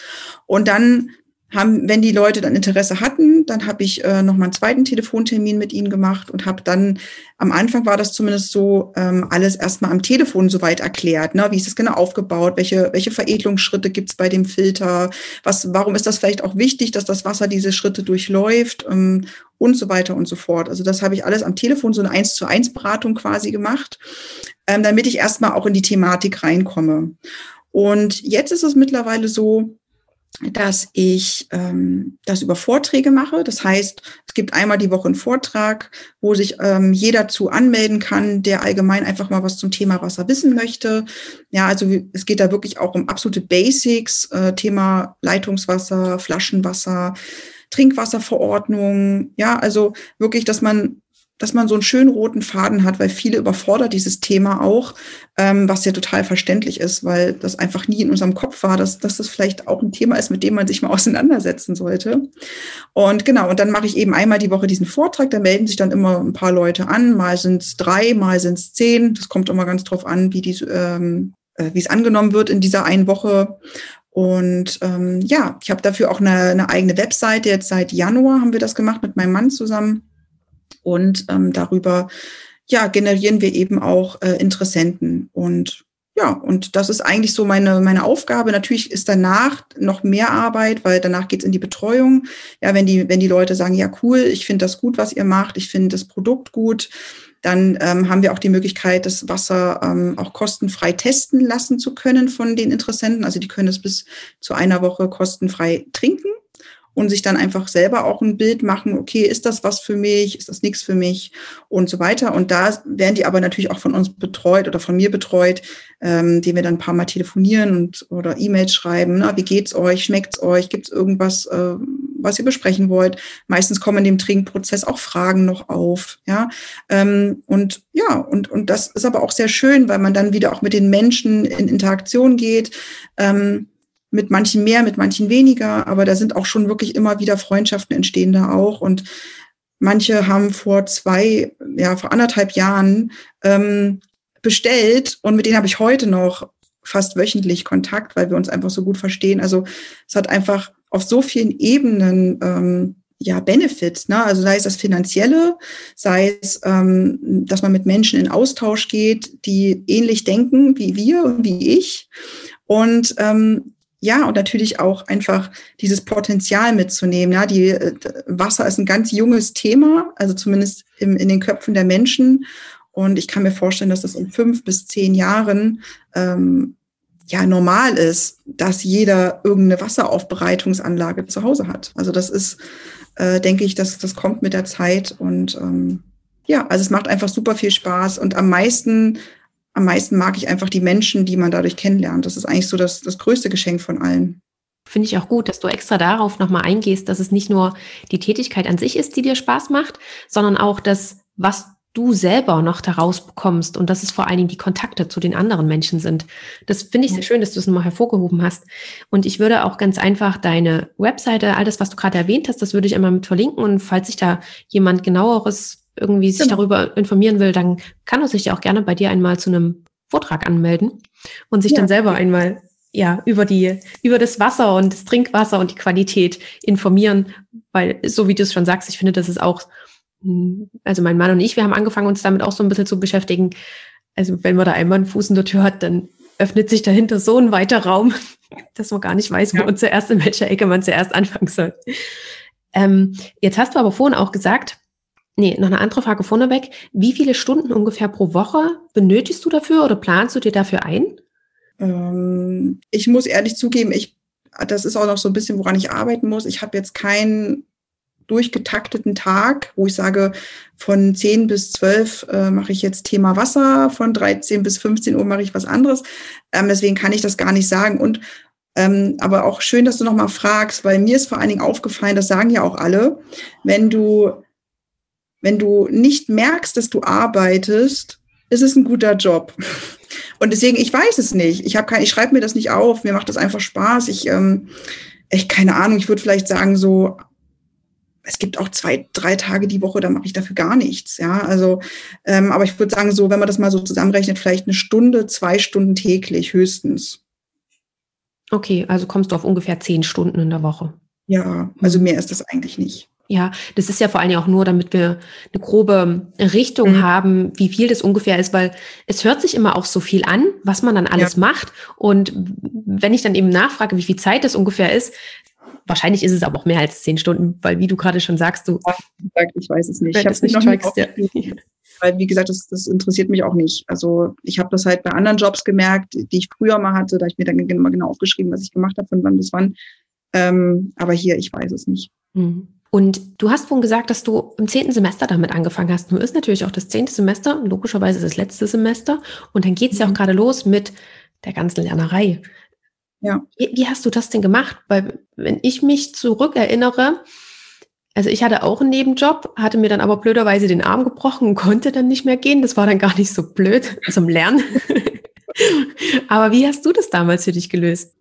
Und dann haben, wenn die Leute dann Interesse hatten, dann habe ich äh, noch mal einen zweiten Telefontermin mit ihnen gemacht und habe dann, am Anfang war das zumindest so, ähm, alles erstmal am Telefon soweit erklärt. Ne? Wie ist das genau aufgebaut? Welche, welche Veredelungsschritte gibt es bei dem Filter? Was, warum ist das vielleicht auch wichtig, dass das Wasser diese Schritte durchläuft? Ähm, und so weiter und so fort. Also das habe ich alles am Telefon, so eine eins zu eins Beratung quasi gemacht, ähm, damit ich erstmal auch in die Thematik reinkomme. Und jetzt ist es mittlerweile so, dass ich ähm, das über Vorträge mache. Das heißt, es gibt einmal die Woche einen Vortrag, wo sich ähm, jeder zu anmelden kann, der allgemein einfach mal was zum Thema Wasser wissen möchte. Ja, also es geht da wirklich auch um absolute Basics, äh, Thema Leitungswasser, Flaschenwasser, Trinkwasserverordnung. Ja, also wirklich, dass man dass man so einen schönen roten Faden hat, weil viele überfordert dieses Thema auch, ähm, was ja total verständlich ist, weil das einfach nie in unserem Kopf war, dass, dass das vielleicht auch ein Thema ist, mit dem man sich mal auseinandersetzen sollte. Und genau, und dann mache ich eben einmal die Woche diesen Vortrag, da melden sich dann immer ein paar Leute an, mal sind es drei, mal sind es zehn, das kommt immer ganz drauf an, wie die, ähm, äh, wie es angenommen wird in dieser einen Woche. Und ähm, ja, ich habe dafür auch eine, eine eigene Webseite. Jetzt seit Januar haben wir das gemacht mit meinem Mann zusammen. Und ähm, darüber ja, generieren wir eben auch äh, Interessenten. Und ja, und das ist eigentlich so meine, meine Aufgabe. Natürlich ist danach noch mehr Arbeit, weil danach geht's in die Betreuung. Ja, wenn die, wenn die Leute sagen, ja, cool, ich finde das gut, was ihr macht, ich finde das Produkt gut, dann ähm, haben wir auch die Möglichkeit, das Wasser ähm, auch kostenfrei testen lassen zu können von den Interessenten. Also die können es bis zu einer Woche kostenfrei trinken und sich dann einfach selber auch ein Bild machen, okay, ist das was für mich, ist das nichts für mich und so weiter. Und da werden die aber natürlich auch von uns betreut oder von mir betreut, ähm, die wir dann ein paar Mal telefonieren und oder E-Mails schreiben. Na, wie geht's euch? Schmeckt's euch? Gibt's irgendwas, äh, was ihr besprechen wollt? Meistens kommen in dem Trinkprozess auch Fragen noch auf. Ja, ähm, und ja, und und das ist aber auch sehr schön, weil man dann wieder auch mit den Menschen in Interaktion geht. Ähm, mit manchen mehr, mit manchen weniger, aber da sind auch schon wirklich immer wieder Freundschaften entstehen da auch. Und manche haben vor zwei, ja, vor anderthalb Jahren ähm, bestellt und mit denen habe ich heute noch fast wöchentlich Kontakt, weil wir uns einfach so gut verstehen. Also es hat einfach auf so vielen Ebenen ähm, ja Benefits, ne? Also sei es das Finanzielle, sei es, ähm, dass man mit Menschen in Austausch geht, die ähnlich denken wie wir und wie ich. Und ähm, ja, und natürlich auch einfach dieses Potenzial mitzunehmen. Ja, die äh, Wasser ist ein ganz junges Thema, also zumindest im, in den Köpfen der Menschen. Und ich kann mir vorstellen, dass das in fünf bis zehn Jahren ähm, ja normal ist, dass jeder irgendeine Wasseraufbereitungsanlage zu Hause hat. Also das ist, äh, denke ich, dass das kommt mit der Zeit und ähm, ja, also es macht einfach super viel Spaß und am meisten am meisten mag ich einfach die Menschen, die man dadurch kennenlernt. Das ist eigentlich so das, das größte Geschenk von allen. Finde ich auch gut, dass du extra darauf nochmal eingehst, dass es nicht nur die Tätigkeit an sich ist, die dir Spaß macht, sondern auch das, was du selber noch daraus bekommst und dass es vor allen Dingen die Kontakte zu den anderen Menschen sind. Das finde ich sehr schön, dass du es nochmal hervorgehoben hast. Und ich würde auch ganz einfach deine Webseite, all das, was du gerade erwähnt hast, das würde ich einmal mit verlinken. Und falls sich da jemand genaueres irgendwie sich genau. darüber informieren will, dann kann er sich ja auch gerne bei dir einmal zu einem Vortrag anmelden und sich ja. dann selber einmal ja, über die, über das Wasser und das Trinkwasser und die Qualität informieren, weil, so wie du es schon sagst, ich finde, das ist auch, hm, also mein Mann und ich, wir haben angefangen, uns damit auch so ein bisschen zu beschäftigen. Also wenn man da einmal einen Fuß in der Tür hat, dann öffnet sich dahinter so ein weiter Raum, dass man gar nicht weiß, wo ja. man zuerst in welcher Ecke man zuerst anfangen soll. Ähm, jetzt hast du aber vorhin auch gesagt, nee, noch eine andere Frage vorneweg. Wie viele Stunden ungefähr pro Woche benötigst du dafür oder planst du dir dafür ein? Ähm, ich muss ehrlich zugeben, ich, das ist auch noch so ein bisschen, woran ich arbeiten muss. Ich habe jetzt keinen durchgetakteten Tag, wo ich sage, von 10 bis 12 äh, mache ich jetzt Thema Wasser, von 13 bis 15 Uhr mache ich was anderes. Ähm, deswegen kann ich das gar nicht sagen. Und ähm, aber auch schön, dass du nochmal fragst, weil mir ist vor allen Dingen aufgefallen, das sagen ja auch alle, wenn du, wenn du nicht merkst, dass du arbeitest, ist es ein guter Job. Und deswegen, ich weiß es nicht. Ich habe kein, ich schreibe mir das nicht auf. Mir macht das einfach Spaß. Ich, ähm, echt keine Ahnung. Ich würde vielleicht sagen so, es gibt auch zwei, drei Tage die Woche, da mache ich dafür gar nichts. Ja, also, ähm, aber ich würde sagen so, wenn man das mal so zusammenrechnet, vielleicht eine Stunde, zwei Stunden täglich höchstens. Okay, also kommst du auf ungefähr zehn Stunden in der Woche. Ja, also mehr ist das eigentlich nicht. Ja, das ist ja vor allem auch nur, damit wir eine grobe Richtung mhm. haben, wie viel das ungefähr ist, weil es hört sich immer auch so viel an, was man dann alles ja. macht. Und wenn ich dann eben nachfrage, wie viel Zeit das ungefähr ist, wahrscheinlich ist es aber auch mehr als zehn Stunden, weil wie du gerade schon sagst, du. Ich weiß es nicht. Ich habe es nicht trackst, ja. Weil, wie gesagt, das, das interessiert mich auch nicht. Also ich habe das halt bei anderen Jobs gemerkt, die ich früher mal hatte. Da habe ich mir dann immer genau aufgeschrieben, was ich gemacht habe, von wann bis wann. Ähm, aber hier, ich weiß es nicht. Mhm. Und du hast vorhin gesagt, dass du im zehnten Semester damit angefangen hast. Nun ist natürlich auch das zehnte Semester, logischerweise das letzte Semester. Und dann geht es ja auch mhm. gerade los mit der ganzen Lernerei. Ja. Wie, wie, hast du das denn gemacht? Weil, wenn ich mich zurückerinnere, also ich hatte auch einen Nebenjob, hatte mir dann aber blöderweise den Arm gebrochen und konnte dann nicht mehr gehen. Das war dann gar nicht so blöd zum Lernen. aber wie hast du das damals für dich gelöst?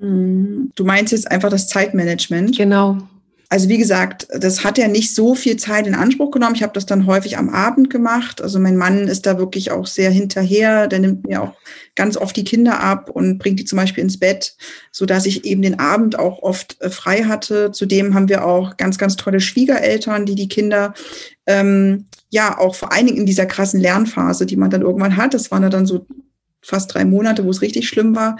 Du meinst jetzt einfach das Zeitmanagement? Genau. Also wie gesagt, das hat ja nicht so viel Zeit in Anspruch genommen. Ich habe das dann häufig am Abend gemacht. Also mein Mann ist da wirklich auch sehr hinterher. Der nimmt mir auch ganz oft die Kinder ab und bringt die zum Beispiel ins Bett, so dass ich eben den Abend auch oft äh, frei hatte. Zudem haben wir auch ganz, ganz tolle Schwiegereltern, die die Kinder ähm, ja auch vor allen Dingen in dieser krassen Lernphase, die man dann irgendwann hat. Das waren dann so fast drei Monate, wo es richtig schlimm war,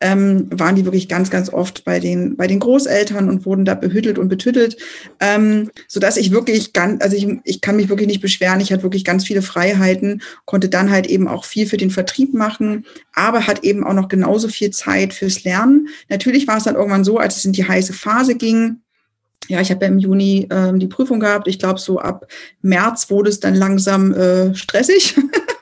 ähm, waren die wirklich ganz, ganz oft bei den, bei den Großeltern und wurden da behüttelt und betüttelt, ähm, so dass ich wirklich ganz, also ich, ich kann mich wirklich nicht beschweren. Ich hatte wirklich ganz viele Freiheiten, konnte dann halt eben auch viel für den Vertrieb machen, aber hat eben auch noch genauso viel Zeit fürs Lernen. Natürlich war es dann irgendwann so, als es in die heiße Phase ging, ja, ich habe ja im Juni ähm, die Prüfung gehabt. Ich glaube, so ab März wurde es dann langsam äh, stressig.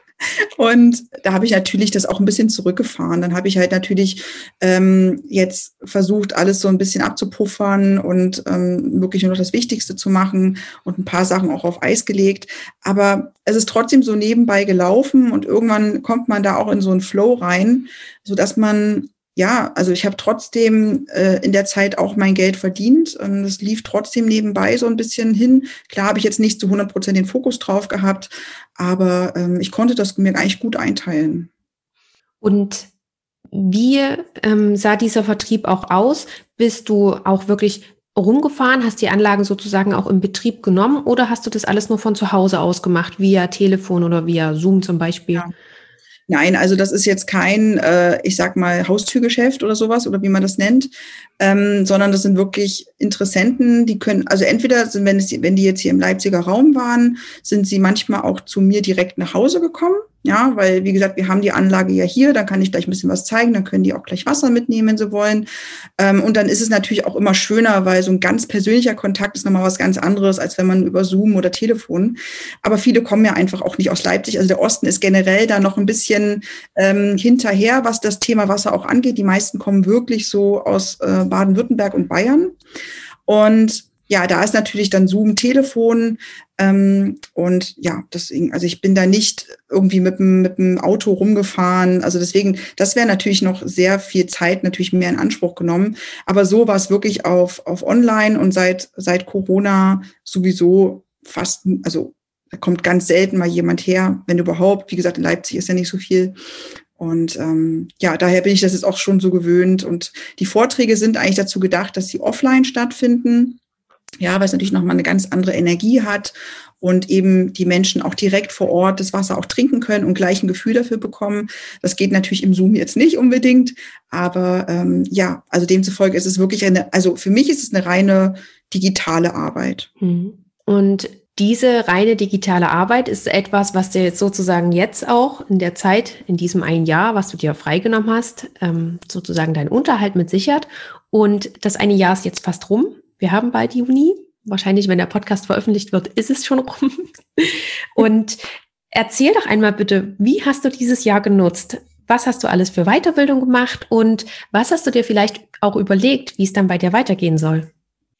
Und da habe ich natürlich das auch ein bisschen zurückgefahren. Dann habe ich halt natürlich ähm, jetzt versucht, alles so ein bisschen abzupuffern und ähm, wirklich nur noch das Wichtigste zu machen und ein paar Sachen auch auf Eis gelegt. Aber es ist trotzdem so nebenbei gelaufen und irgendwann kommt man da auch in so einen Flow rein, so dass man ja, also ich habe trotzdem äh, in der Zeit auch mein Geld verdient. Und es lief trotzdem nebenbei so ein bisschen hin. Klar habe ich jetzt nicht zu 100 Prozent den Fokus drauf gehabt, aber ähm, ich konnte das mir eigentlich gut einteilen. Und wie ähm, sah dieser Vertrieb auch aus? Bist du auch wirklich rumgefahren, hast die Anlagen sozusagen auch im Betrieb genommen oder hast du das alles nur von zu Hause aus gemacht, via Telefon oder via Zoom zum Beispiel? Ja. Nein, also das ist jetzt kein, äh, ich sag mal, Haustürgeschäft oder sowas oder wie man das nennt, ähm, sondern das sind wirklich Interessenten, die können, also entweder sind, wenn, es, wenn die jetzt hier im Leipziger Raum waren, sind sie manchmal auch zu mir direkt nach Hause gekommen ja, weil, wie gesagt, wir haben die Anlage ja hier, dann kann ich gleich ein bisschen was zeigen, dann können die auch gleich Wasser mitnehmen, wenn sie wollen. Ähm, und dann ist es natürlich auch immer schöner, weil so ein ganz persönlicher Kontakt ist nochmal was ganz anderes, als wenn man über Zoom oder Telefon. Aber viele kommen ja einfach auch nicht aus Leipzig. Also der Osten ist generell da noch ein bisschen ähm, hinterher, was das Thema Wasser auch angeht. Die meisten kommen wirklich so aus äh, Baden-Württemberg und Bayern. Und ja, da ist natürlich dann Zoom, Telefon ähm, und ja, deswegen, also ich bin da nicht irgendwie mit dem, mit dem Auto rumgefahren. Also deswegen, das wäre natürlich noch sehr viel Zeit natürlich mehr in Anspruch genommen. Aber so war es wirklich auf, auf online und seit, seit Corona sowieso fast, also Da kommt ganz selten mal jemand her, wenn überhaupt. Wie gesagt, in Leipzig ist ja nicht so viel. Und ähm, ja, daher bin ich das jetzt auch schon so gewöhnt. Und die Vorträge sind eigentlich dazu gedacht, dass sie offline stattfinden. Ja, weil es natürlich nochmal eine ganz andere Energie hat und eben die Menschen auch direkt vor Ort das Wasser auch trinken können und gleich ein Gefühl dafür bekommen. Das geht natürlich im Zoom jetzt nicht unbedingt, aber ähm, ja, also demzufolge ist es wirklich eine, also für mich ist es eine reine digitale Arbeit. Mhm. Und diese reine digitale Arbeit ist etwas, was dir jetzt sozusagen jetzt auch in der Zeit, in diesem einen Jahr, was du dir freigenommen hast, ähm, sozusagen deinen Unterhalt mit sichert. Und das eine Jahr ist jetzt fast rum. Wir haben bald Juni. Wahrscheinlich, wenn der Podcast veröffentlicht wird, ist es schon rum. Und erzähl doch einmal bitte, wie hast du dieses Jahr genutzt? Was hast du alles für Weiterbildung gemacht und was hast du dir vielleicht auch überlegt, wie es dann bei dir weitergehen soll?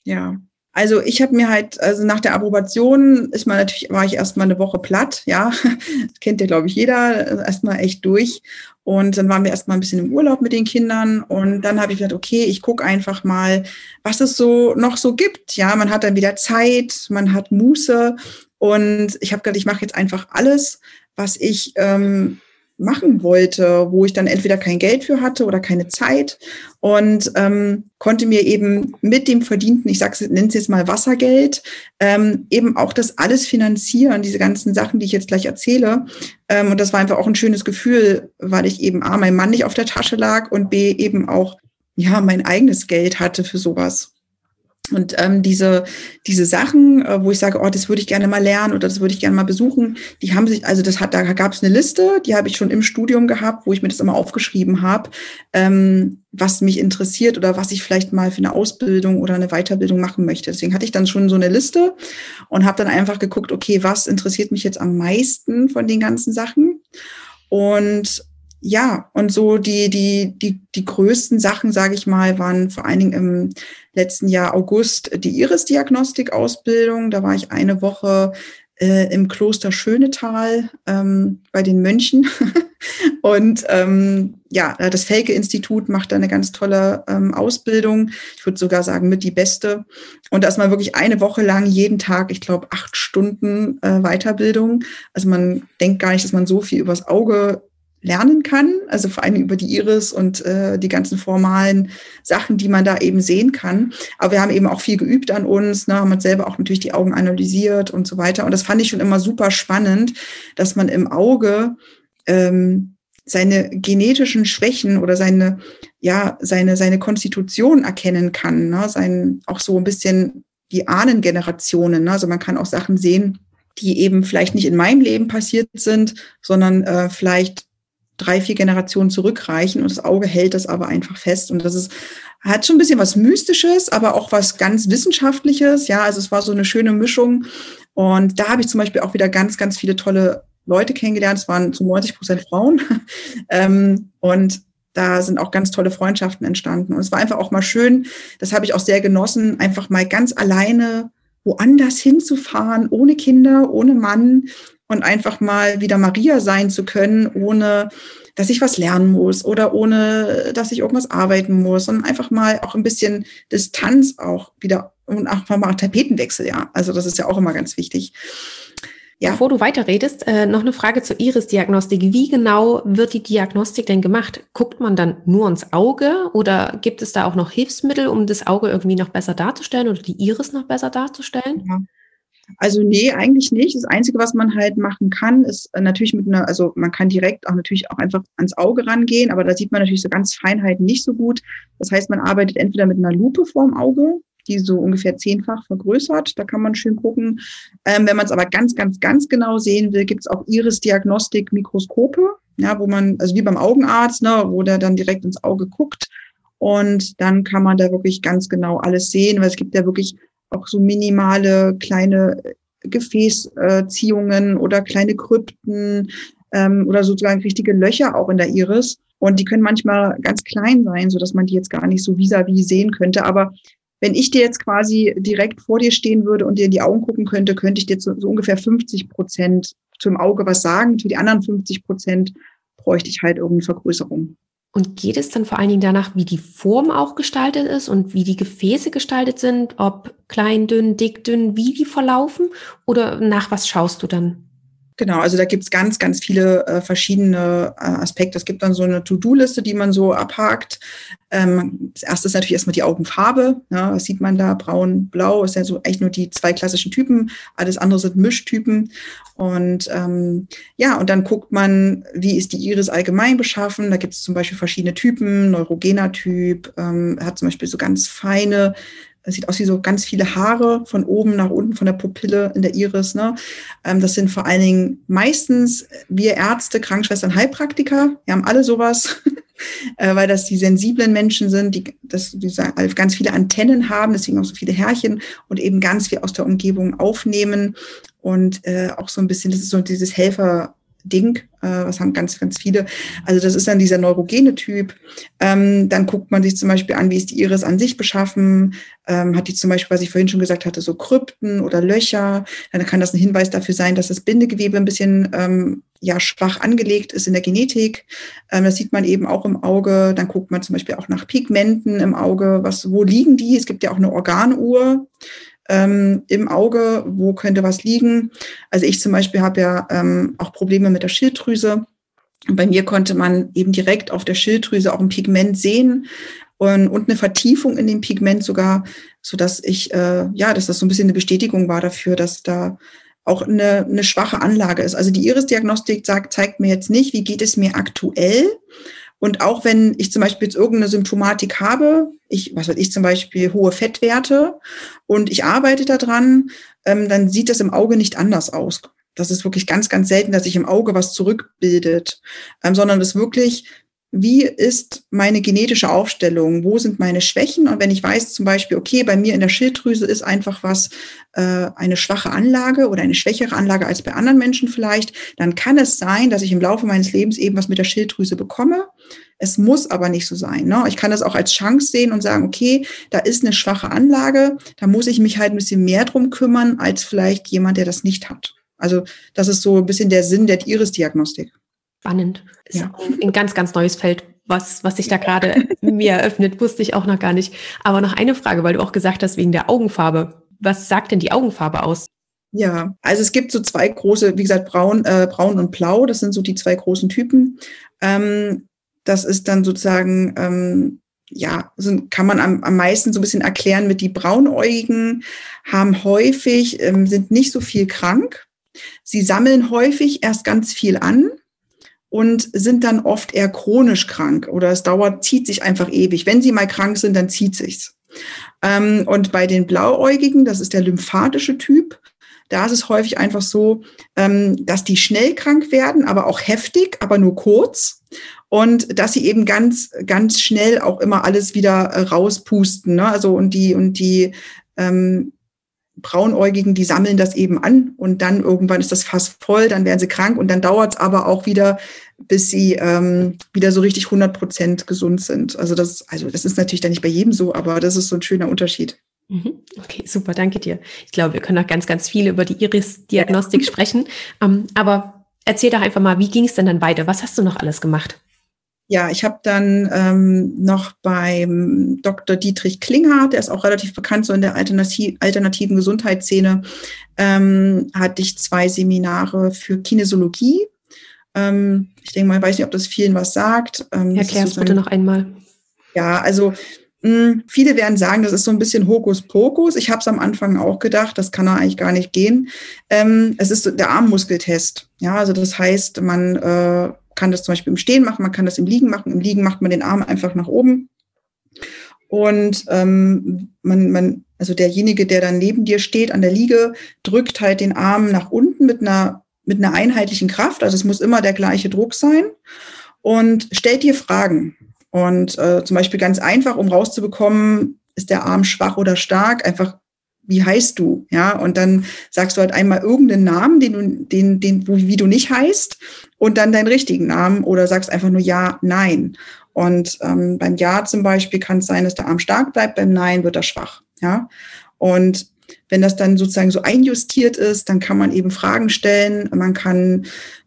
Ja, also ich habe mir halt, also nach der Approbation ist man natürlich, war ich erstmal eine Woche platt, ja. Das kennt ja, glaube ich, jeder, erstmal echt durch. Und dann waren wir erstmal ein bisschen im Urlaub mit den Kindern. Und dann habe ich gesagt, okay, ich gucke einfach mal, was es so noch so gibt. Ja, man hat dann wieder Zeit, man hat Muße. Und ich habe gedacht, ich mache jetzt einfach alles, was ich ähm, machen wollte, wo ich dann entweder kein Geld für hatte oder keine Zeit und ähm, konnte mir eben mit dem verdienten, ich nenne es jetzt mal Wassergeld, ähm, eben auch das alles finanzieren, diese ganzen Sachen, die ich jetzt gleich erzähle. Ähm, und das war einfach auch ein schönes Gefühl, weil ich eben A, mein Mann nicht auf der Tasche lag und B, eben auch ja mein eigenes Geld hatte für sowas. Und ähm, diese, diese Sachen, äh, wo ich sage, oh, das würde ich gerne mal lernen oder das würde ich gerne mal besuchen, die haben sich, also das hat, da gab es eine Liste, die habe ich schon im Studium gehabt, wo ich mir das immer aufgeschrieben habe, ähm, was mich interessiert oder was ich vielleicht mal für eine Ausbildung oder eine Weiterbildung machen möchte. Deswegen hatte ich dann schon so eine Liste und habe dann einfach geguckt, okay, was interessiert mich jetzt am meisten von den ganzen Sachen? Und ja, und so die, die, die, die größten Sachen, sage ich mal, waren vor allen Dingen im letzten Jahr August die Iris-Diagnostik-Ausbildung. Da war ich eine Woche äh, im Kloster Schönetal ähm, bei den Mönchen. und ähm, ja, das Felke-Institut macht da eine ganz tolle ähm, Ausbildung. Ich würde sogar sagen, mit die beste. Und da ist man wirklich eine Woche lang jeden Tag, ich glaube, acht Stunden äh, Weiterbildung. Also man denkt gar nicht, dass man so viel übers Auge lernen kann, also vor allem über die Iris und äh, die ganzen formalen Sachen, die man da eben sehen kann. Aber wir haben eben auch viel geübt an uns, ne, haben uns selber auch natürlich die Augen analysiert und so weiter. Und das fand ich schon immer super spannend, dass man im Auge ähm, seine genetischen Schwächen oder seine, ja, seine, seine Konstitution erkennen kann, ne? Sein, auch so ein bisschen die Ahnengenerationen. Ne? Also man kann auch Sachen sehen, die eben vielleicht nicht in meinem Leben passiert sind, sondern äh, vielleicht drei, vier Generationen zurückreichen und das Auge hält das aber einfach fest. Und das ist, hat schon ein bisschen was Mystisches, aber auch was ganz Wissenschaftliches. Ja, also es war so eine schöne Mischung. Und da habe ich zum Beispiel auch wieder ganz, ganz viele tolle Leute kennengelernt. Es waren zu 90 Prozent Frauen. ähm, und da sind auch ganz tolle Freundschaften entstanden. Und es war einfach auch mal schön, das habe ich auch sehr genossen, einfach mal ganz alleine woanders hinzufahren, ohne Kinder, ohne Mann, und einfach mal wieder Maria sein zu können, ohne dass ich was lernen muss oder ohne dass ich irgendwas arbeiten muss, sondern einfach mal auch ein bisschen Distanz auch wieder und einfach mal Tapetenwechsel, ja. Also das ist ja auch immer ganz wichtig. Ja. Bevor du weiterredest, äh, noch eine Frage zur Iris-Diagnostik. Wie genau wird die Diagnostik denn gemacht? Guckt man dann nur ins Auge oder gibt es da auch noch Hilfsmittel, um das Auge irgendwie noch besser darzustellen oder die Iris noch besser darzustellen? Ja. Also nee, eigentlich nicht. Das Einzige, was man halt machen kann, ist äh, natürlich mit einer, also man kann direkt auch natürlich auch einfach ans Auge rangehen, aber da sieht man natürlich so ganz Feinheiten nicht so gut. Das heißt, man arbeitet entweder mit einer Lupe vorm Auge, die so ungefähr zehnfach vergrößert. Da kann man schön gucken. Ähm, wenn man es aber ganz, ganz, ganz genau sehen will, gibt es auch Iris-Diagnostik-Mikroskope, ja, wo man, also wie beim Augenarzt, ne, wo der dann direkt ins Auge guckt. Und dann kann man da wirklich ganz genau alles sehen, weil es gibt ja wirklich auch so minimale kleine Gefäßziehungen oder kleine Krypten ähm, oder sozusagen richtige Löcher auch in der Iris. Und die können manchmal ganz klein sein, so dass man die jetzt gar nicht so vis-à-vis -vis sehen könnte. Aber wenn ich dir jetzt quasi direkt vor dir stehen würde und dir in die Augen gucken könnte, könnte ich dir so, so ungefähr 50 Prozent zum Auge was sagen. Für die anderen 50 Prozent bräuchte ich halt irgendeine Vergrößerung. Und geht es dann vor allen Dingen danach, wie die Form auch gestaltet ist und wie die Gefäße gestaltet sind, ob klein, dünn, dick, dünn, wie die verlaufen? Oder nach was schaust du dann? Genau, also da gibt's ganz, ganz viele äh, verschiedene äh, Aspekte. Es gibt dann so eine To-Do-Liste, die man so abhakt. Ähm, das erste ist natürlich erstmal die Augenfarbe. Ja, was sieht man da? Braun, blau ist ja so echt nur die zwei klassischen Typen. Alles andere sind Mischtypen. Und ähm, ja, und dann guckt man, wie ist die Iris allgemein beschaffen. Da gibt es zum Beispiel verschiedene Typen, neurogener Typ, ähm, hat zum Beispiel so ganz feine das sieht aus wie so ganz viele Haare von oben nach unten von der Pupille in der Iris. Ne? Ähm, das sind vor allen Dingen meistens wir Ärzte, Krankenschwestern, Heilpraktiker. Wir haben alle sowas, äh, weil das die sensiblen Menschen sind, die, das, die ganz viele Antennen haben, deswegen auch so viele Härchen und eben ganz viel aus der Umgebung aufnehmen und äh, auch so ein bisschen, das ist so dieses Helfer, Ding, äh, was haben ganz, ganz viele. Also das ist dann dieser neurogene Typ. Ähm, dann guckt man sich zum Beispiel an, wie ist die Iris an sich beschaffen. Ähm, hat die zum Beispiel, was ich vorhin schon gesagt hatte, so Krypten oder Löcher. Dann kann das ein Hinweis dafür sein, dass das Bindegewebe ein bisschen ähm, ja, schwach angelegt ist in der Genetik. Das sieht man eben auch im Auge. Dann guckt man zum Beispiel auch nach Pigmenten im Auge. Was, wo liegen die? Es gibt ja auch eine Organuhr ähm, im Auge, wo könnte was liegen. Also ich zum Beispiel habe ja ähm, auch Probleme mit der Schilddrüse. Und bei mir konnte man eben direkt auf der Schilddrüse auch ein Pigment sehen und, und eine Vertiefung in dem Pigment sogar, so dass ich, äh, ja, dass das so ein bisschen eine Bestätigung war dafür, dass da auch eine, eine schwache Anlage ist. Also die Iris-Diagnostik sagt, zeigt mir jetzt nicht, wie geht es mir aktuell, und auch wenn ich zum Beispiel jetzt irgendeine Symptomatik habe, ich, was weiß ich, zum Beispiel hohe Fettwerte und ich arbeite daran, ähm, dann sieht das im Auge nicht anders aus. Das ist wirklich ganz, ganz selten, dass sich im Auge was zurückbildet, ähm, sondern es wirklich wie ist meine genetische Aufstellung, wo sind meine Schwächen und wenn ich weiß zum Beispiel, okay, bei mir in der Schilddrüse ist einfach was, äh, eine schwache Anlage oder eine schwächere Anlage als bei anderen Menschen vielleicht, dann kann es sein, dass ich im Laufe meines Lebens eben was mit der Schilddrüse bekomme. Es muss aber nicht so sein. Ne? Ich kann das auch als Chance sehen und sagen, okay, da ist eine schwache Anlage, da muss ich mich halt ein bisschen mehr drum kümmern als vielleicht jemand, der das nicht hat. Also das ist so ein bisschen der Sinn der Iris-Diagnostik spannend. Ja. ein ganz, ganz neues Feld, was, was sich da gerade mir eröffnet, wusste ich auch noch gar nicht. Aber noch eine Frage, weil du auch gesagt hast, wegen der Augenfarbe. Was sagt denn die Augenfarbe aus? Ja, also es gibt so zwei große, wie gesagt, braun, äh, braun und blau, das sind so die zwei großen Typen. Ähm, das ist dann sozusagen, ähm, ja, sind, kann man am, am meisten so ein bisschen erklären mit die Braunäugigen, haben häufig, ähm, sind nicht so viel krank. Sie sammeln häufig erst ganz viel an und sind dann oft eher chronisch krank oder es dauert, zieht sich einfach ewig. Wenn sie mal krank sind, dann zieht sich's. Ähm, und bei den Blauäugigen, das ist der lymphatische Typ, da ist es häufig einfach so, ähm, dass die schnell krank werden, aber auch heftig, aber nur kurz. Und dass sie eben ganz, ganz schnell auch immer alles wieder äh, rauspusten. Ne? Also und die, und die ähm, Braunäugigen, die sammeln das eben an und dann irgendwann ist das Fass voll, dann werden sie krank und dann dauert es aber auch wieder, bis sie ähm, wieder so richtig 100 Prozent gesund sind. Also das, also das ist natürlich dann nicht bei jedem so, aber das ist so ein schöner Unterschied. Mhm. Okay, super, danke dir. Ich glaube, wir können noch ganz, ganz viel über die Iris-Diagnostik ja. sprechen. Ähm, aber erzähl doch einfach mal, wie ging es denn dann weiter? Was hast du noch alles gemacht? ja, ich habe dann ähm, noch beim Dr. Dietrich Klinghardt, der ist auch relativ bekannt so in der Alternativ alternativen Gesundheitsszene, ähm, hatte ich zwei Seminare für Kinesiologie. Ähm, ich denke mal, ich weiß nicht, ob das vielen was sagt. Ähm, Erklär es bitte noch einmal. Ja, also mh, hm, viele werden sagen, das ist so ein bisschen Hokuspokus. Ich habe es am Anfang auch gedacht, das kann da eigentlich gar nicht gehen. Ähm, es ist der Armmuskeltest. Ja, also das heißt, man äh, kann das zum Beispiel im Stehen machen, man kann das im Liegen machen. Im Liegen macht man den Arm einfach nach oben. Und ähm, man, man, also derjenige, der dann neben dir steht an der Liege, drückt halt den Arm nach unten mit einer, mit einer einheitlichen Kraft. Also es muss immer der gleiche Druck sein. Und stellt dir Fragen. Und äh, zum Beispiel ganz einfach, um rauszubekommen, ist der Arm schwach oder stark, einfach wie heißt du? Ja, und dann sagst du halt einmal irgendeinen Namen, den du, den, den, wie du nicht heißt, und dann deinen richtigen Namen oder sagst einfach nur ja, nein. Und ähm, beim Ja zum Beispiel kann es sein, dass der Arm stark bleibt, beim Nein wird er schwach. Ja, und wenn das dann sozusagen so einjustiert ist, dann kann man eben Fragen stellen. Man kann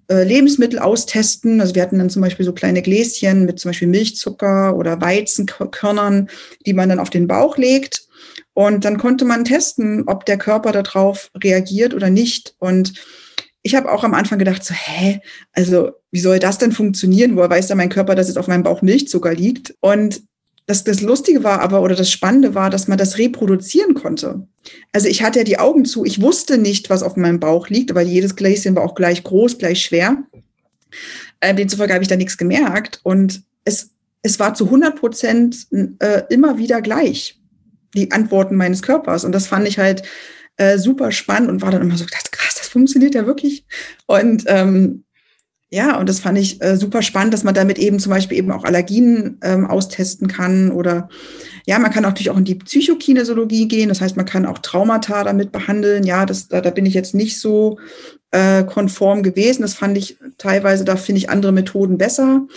äh, Lebensmittel austesten. Also wir hatten dann zum Beispiel so kleine Gläschen mit zum Beispiel Milchzucker oder Weizenkörnern, die man dann auf den Bauch legt. Und dann konnte man testen, ob der Körper darauf reagiert oder nicht. Und ich habe auch am Anfang gedacht, so, hä, also wie soll das denn funktionieren? Woher weiß da mein Körper, dass jetzt auf meinem Bauch Milchzucker liegt? Und das, das Lustige war aber, oder das Spannende war, dass man das reproduzieren konnte. Also ich hatte ja die Augen zu, ich wusste nicht, was auf meinem Bauch liegt, weil jedes Gläschen war auch gleich groß, gleich schwer. Äh, demzufolge habe ich da nichts gemerkt. Und es, es war zu 100 Prozent äh, immer wieder gleich, die Antworten meines Körpers. Und das fand ich halt äh, super spannend und war dann immer so, das, krass, das funktioniert ja wirklich. Und ähm, ja, und das fand ich äh, super spannend, dass man damit eben zum Beispiel eben auch Allergien ähm, austesten kann oder ja, man kann natürlich auch in die Psychokinesiologie gehen. Das heißt, man kann auch Traumata damit behandeln. Ja, das, da, da bin ich jetzt nicht so äh, konform gewesen. Das fand ich teilweise, da finde ich andere Methoden besser.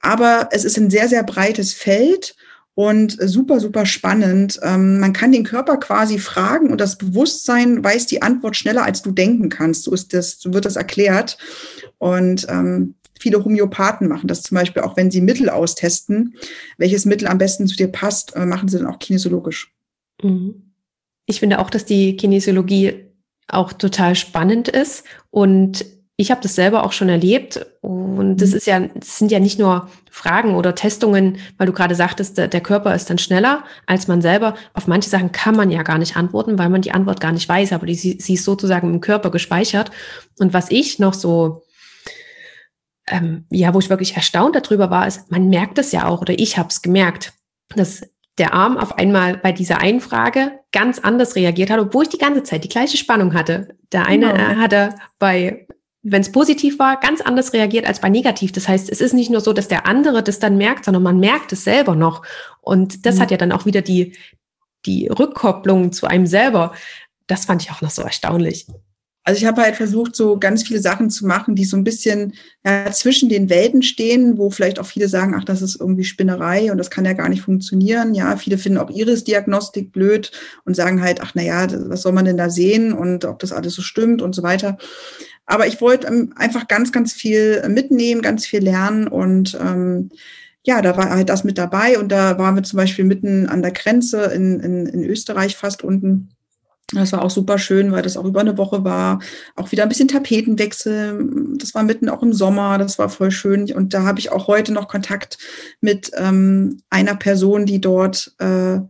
Aber es ist ein sehr, sehr breites Feld und super, super spannend. Ähm, man kann den Körper quasi fragen und das Bewusstsein weiß die Antwort schneller, als du denken kannst. So ist das, so wird das erklärt. Und ähm, viele Homöopathen machen das zum Beispiel auch, wenn sie Mittel austesten. Welches Mittel am besten zu dir passt, äh, machen sie dann auch kinesiologisch. Mhm. Ich finde auch, dass die Kinesiologie auch total spannend ist und ich habe das selber auch schon erlebt und das mhm. ist ja, das sind ja nicht nur Fragen oder Testungen, weil du gerade sagtest, der, der, Körper ist dann schneller als man selber. Auf manche Sachen kann man ja gar nicht antworten, weil man die Antwort gar nicht weiß, aber die, sie, ist sozusagen im Körper gespeichert. Und was ich noch so, ähm, ja, wo ich wirklich erstaunt darüber war, ist, man merkt es ja auch oder ich habe es gemerkt, dass der Arm auf einmal bei dieser einen Frage ganz anders reagiert hat, obwohl ich die ganze Zeit die gleiche Spannung hatte. Der eine genau. hat er bei wenn es positiv war, ganz anders reagiert als bei negativ. Das heißt, es ist nicht nur so, dass der andere das dann merkt, sondern man merkt es selber noch. Und das mhm. hat ja dann auch wieder die, die Rückkopplung zu einem selber. Das fand ich auch noch so erstaunlich. Also ich habe halt versucht, so ganz viele Sachen zu machen, die so ein bisschen ja, zwischen den Welten stehen, wo vielleicht auch viele sagen, ach, das ist irgendwie Spinnerei und das kann ja gar nicht funktionieren. Ja, viele finden auch Iris-Diagnostik blöd und sagen halt, ach, na ja, was soll man denn da sehen und ob das alles so stimmt und so weiter. Aber ich wollte ähm, einfach ganz, ganz viel mitnehmen, ganz viel lernen und ähm, ja, da war halt das mit dabei und da waren wir zum Beispiel mitten an der Grenze in, in, in Österreich fast unten. Das war auch super schön, weil das auch über eine Woche war. Auch wieder ein bisschen Tapetenwechsel. Das war mitten auch im Sommer. Das war voll schön. Und da habe ich auch heute noch Kontakt mit ähm, einer Person, die dort, äh,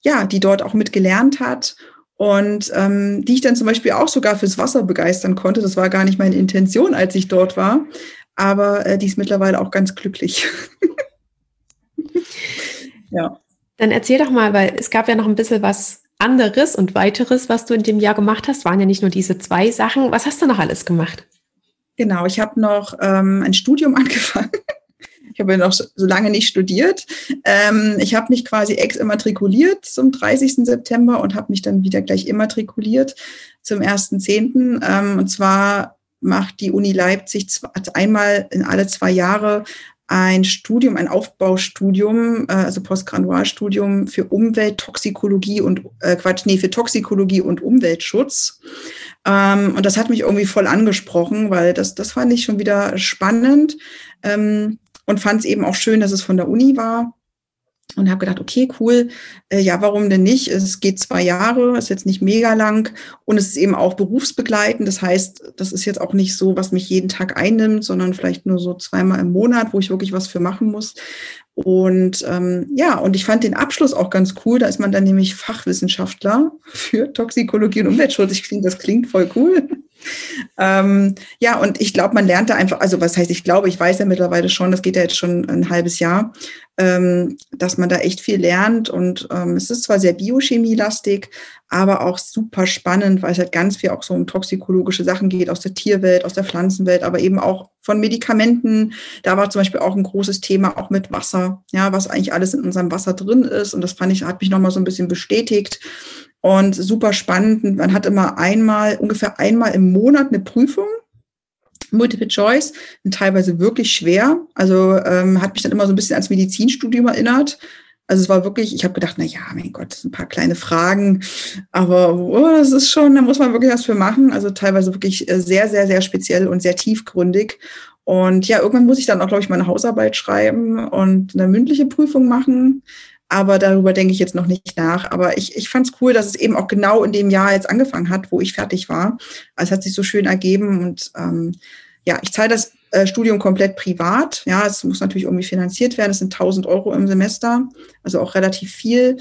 ja, die dort auch mitgelernt hat und ähm, die ich dann zum Beispiel auch sogar fürs Wasser begeistern konnte. Das war gar nicht meine Intention, als ich dort war, aber äh, die ist mittlerweile auch ganz glücklich. ja. Dann erzähl doch mal, weil es gab ja noch ein bisschen was anderes und weiteres, was du in dem Jahr gemacht hast. Waren ja nicht nur diese zwei Sachen. Was hast du noch alles gemacht? Genau, ich habe noch ähm, ein Studium angefangen. Ich habe ja noch so lange nicht studiert. Ähm, ich habe mich quasi eximmatrikuliert zum 30. September und habe mich dann wieder gleich immatrikuliert zum 1.10. Ähm, und zwar macht die Uni Leipzig einmal in alle zwei Jahre ein Studium, ein Aufbaustudium, äh, also Postgradualstudium für Umwelttoxikologie und äh, Quatsch, nee, für Toxikologie und Umweltschutz. Ähm, und das hat mich irgendwie voll angesprochen, weil das, das fand ich schon wieder spannend. Ähm, und fand es eben auch schön, dass es von der Uni war und habe gedacht, okay, cool, äh, ja, warum denn nicht? Es geht zwei Jahre, ist jetzt nicht mega lang und es ist eben auch berufsbegleitend. Das heißt, das ist jetzt auch nicht so, was mich jeden Tag einnimmt, sondern vielleicht nur so zweimal im Monat, wo ich wirklich was für machen muss. Und ähm, ja, und ich fand den Abschluss auch ganz cool. Da ist man dann nämlich Fachwissenschaftler für Toxikologie und Umweltschutz. Ich finde, das klingt voll cool. Ähm, ja, und ich glaube, man lernt da einfach, also was heißt, ich glaube, ich weiß ja mittlerweile schon, das geht ja jetzt schon ein halbes Jahr, dass man da echt viel lernt. Und ähm, es ist zwar sehr biochemielastig, aber auch super spannend, weil es halt ganz viel auch so um toxikologische Sachen geht, aus der Tierwelt, aus der Pflanzenwelt, aber eben auch von Medikamenten. Da war zum Beispiel auch ein großes Thema, auch mit Wasser, ja, was eigentlich alles in unserem Wasser drin ist. Und das fand ich, hat mich nochmal so ein bisschen bestätigt und super spannend. Man hat immer einmal, ungefähr einmal im Monat eine Prüfung. Multiple Choice, und teilweise wirklich schwer. Also ähm, hat mich dann immer so ein bisschen ans Medizinstudium erinnert. Also es war wirklich, ich habe gedacht, na ja, mein Gott, sind ein paar kleine Fragen, aber oh, das ist schon, da muss man wirklich was für machen. Also teilweise wirklich äh, sehr, sehr, sehr speziell und sehr tiefgründig. Und ja, irgendwann muss ich dann auch, glaube ich, meine Hausarbeit schreiben und eine mündliche Prüfung machen. Aber darüber denke ich jetzt noch nicht nach. Aber ich, ich fand es cool, dass es eben auch genau in dem Jahr jetzt angefangen hat, wo ich fertig war. Also es hat sich so schön ergeben. Und ähm, ja, ich zahle das äh, Studium komplett privat. Ja, es muss natürlich irgendwie finanziert werden. Es sind 1000 Euro im Semester, also auch relativ viel.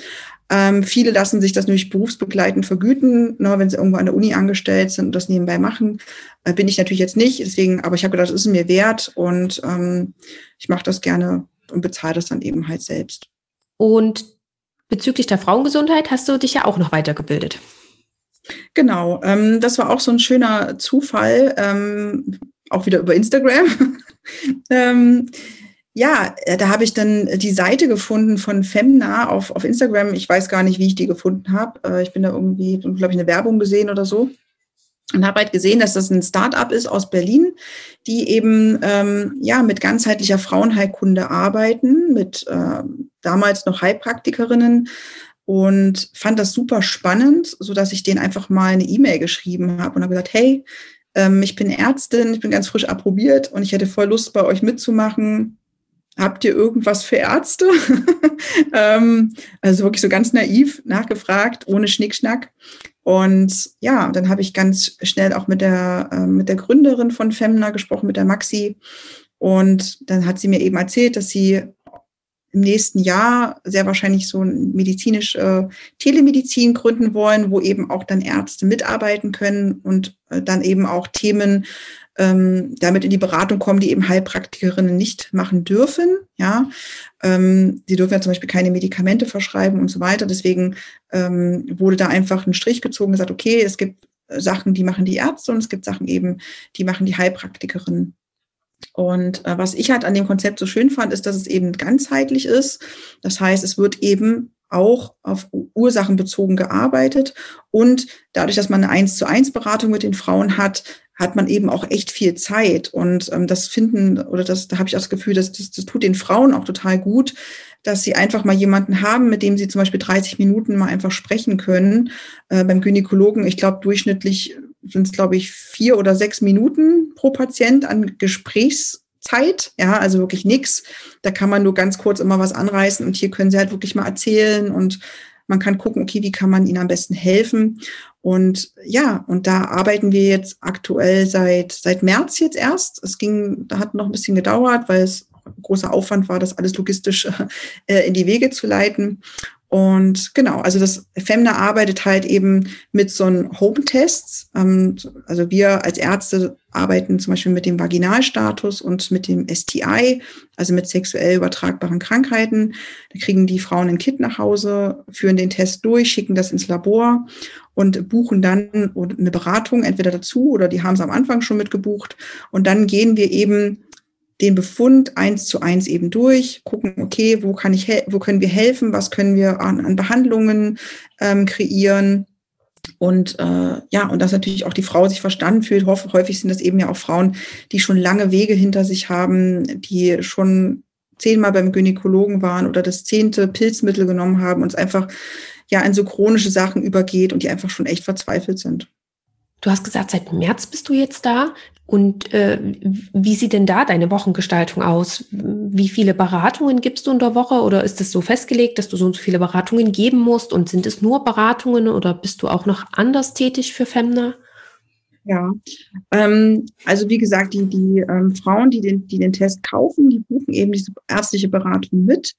Ähm, viele lassen sich das natürlich berufsbegleitend vergüten, ne, wenn sie irgendwo an der Uni angestellt sind und das nebenbei machen. Äh, bin ich natürlich jetzt nicht, deswegen, aber ich habe gedacht, das ist mir wert und ähm, ich mache das gerne und bezahle das dann eben halt selbst. Und bezüglich der Frauengesundheit hast du dich ja auch noch weitergebildet. Genau, ähm, das war auch so ein schöner Zufall, ähm, auch wieder über Instagram. ähm, ja, äh, da habe ich dann die Seite gefunden von Femna auf, auf Instagram. Ich weiß gar nicht, wie ich die gefunden habe. Äh, ich bin da irgendwie, glaube ich, eine Werbung gesehen oder so. Und habe halt gesehen, dass das ein Start-up ist aus Berlin, die eben ähm, ja mit ganzheitlicher Frauenheilkunde arbeiten, mit äh, damals noch Heilpraktikerinnen und fand das super spannend, so dass ich denen einfach mal eine E-Mail geschrieben habe und habe gesagt, hey, ähm, ich bin Ärztin, ich bin ganz frisch approbiert und ich hätte voll Lust, bei euch mitzumachen. Habt ihr irgendwas für Ärzte? ähm, also wirklich so ganz naiv nachgefragt, ohne Schnickschnack. Und ja, dann habe ich ganz schnell auch mit der, äh, mit der Gründerin von Femna gesprochen, mit der Maxi. Und dann hat sie mir eben erzählt, dass sie im nächsten Jahr sehr wahrscheinlich so medizinisch äh, Telemedizin gründen wollen, wo eben auch dann Ärzte mitarbeiten können und äh, dann eben auch Themen ähm, damit in die Beratung kommen, die eben Heilpraktikerinnen nicht machen dürfen. Ja, ähm, sie dürfen ja zum Beispiel keine Medikamente verschreiben und so weiter. Deswegen ähm, wurde da einfach ein Strich gezogen, gesagt, okay, es gibt Sachen, die machen die Ärzte und es gibt Sachen eben, die machen die Heilpraktikerinnen. Und äh, was ich halt an dem Konzept so schön fand, ist, dass es eben ganzheitlich ist. Das heißt, es wird eben auch auf Ursachen bezogen gearbeitet und dadurch, dass man eine eins zu eins Beratung mit den Frauen hat, hat man eben auch echt viel Zeit. Und ähm, das finden, oder das, da habe ich auch das Gefühl, dass das, das tut den Frauen auch total gut, dass sie einfach mal jemanden haben, mit dem sie zum Beispiel 30 Minuten mal einfach sprechen können. Äh, beim Gynäkologen, ich glaube, durchschnittlich sind es, glaube ich, vier oder sechs Minuten pro Patient an Gesprächszeit. Ja, also wirklich nichts. Da kann man nur ganz kurz immer was anreißen und hier können sie halt wirklich mal erzählen und man kann gucken, okay, wie kann man ihnen am besten helfen? Und ja, und da arbeiten wir jetzt aktuell seit, seit März jetzt erst. Es ging, da hat noch ein bisschen gedauert, weil es großer Aufwand war, das alles logistisch äh, in die Wege zu leiten. Und genau, also das Femna arbeitet halt eben mit so einem Home-Tests. Ähm, also wir als Ärzte arbeiten zum Beispiel mit dem Vaginalstatus und mit dem STI, also mit sexuell übertragbaren Krankheiten. Da kriegen die Frauen ein Kit nach Hause, führen den Test durch, schicken das ins Labor und buchen dann eine Beratung entweder dazu oder die haben es am Anfang schon mitgebucht. Und dann gehen wir eben den Befund eins zu eins eben durch, gucken, okay, wo kann ich, wo können wir helfen, was können wir an, an Behandlungen ähm, kreieren. Und äh, ja, und dass natürlich auch die Frau sich verstanden fühlt. Häufig sind das eben ja auch Frauen, die schon lange Wege hinter sich haben, die schon zehnmal beim Gynäkologen waren oder das zehnte Pilzmittel genommen haben und es einfach ja in so chronische Sachen übergeht und die einfach schon echt verzweifelt sind. Du hast gesagt, seit März bist du jetzt da. Und äh, wie sieht denn da deine Wochengestaltung aus? Wie viele Beratungen gibst du in der Woche oder ist es so festgelegt, dass du so und so viele Beratungen geben musst? Und sind es nur Beratungen oder bist du auch noch anders tätig für Femna? Ja, ähm, also wie gesagt, die, die ähm, Frauen, die den, die den Test kaufen, die buchen eben diese ärztliche Beratung mit.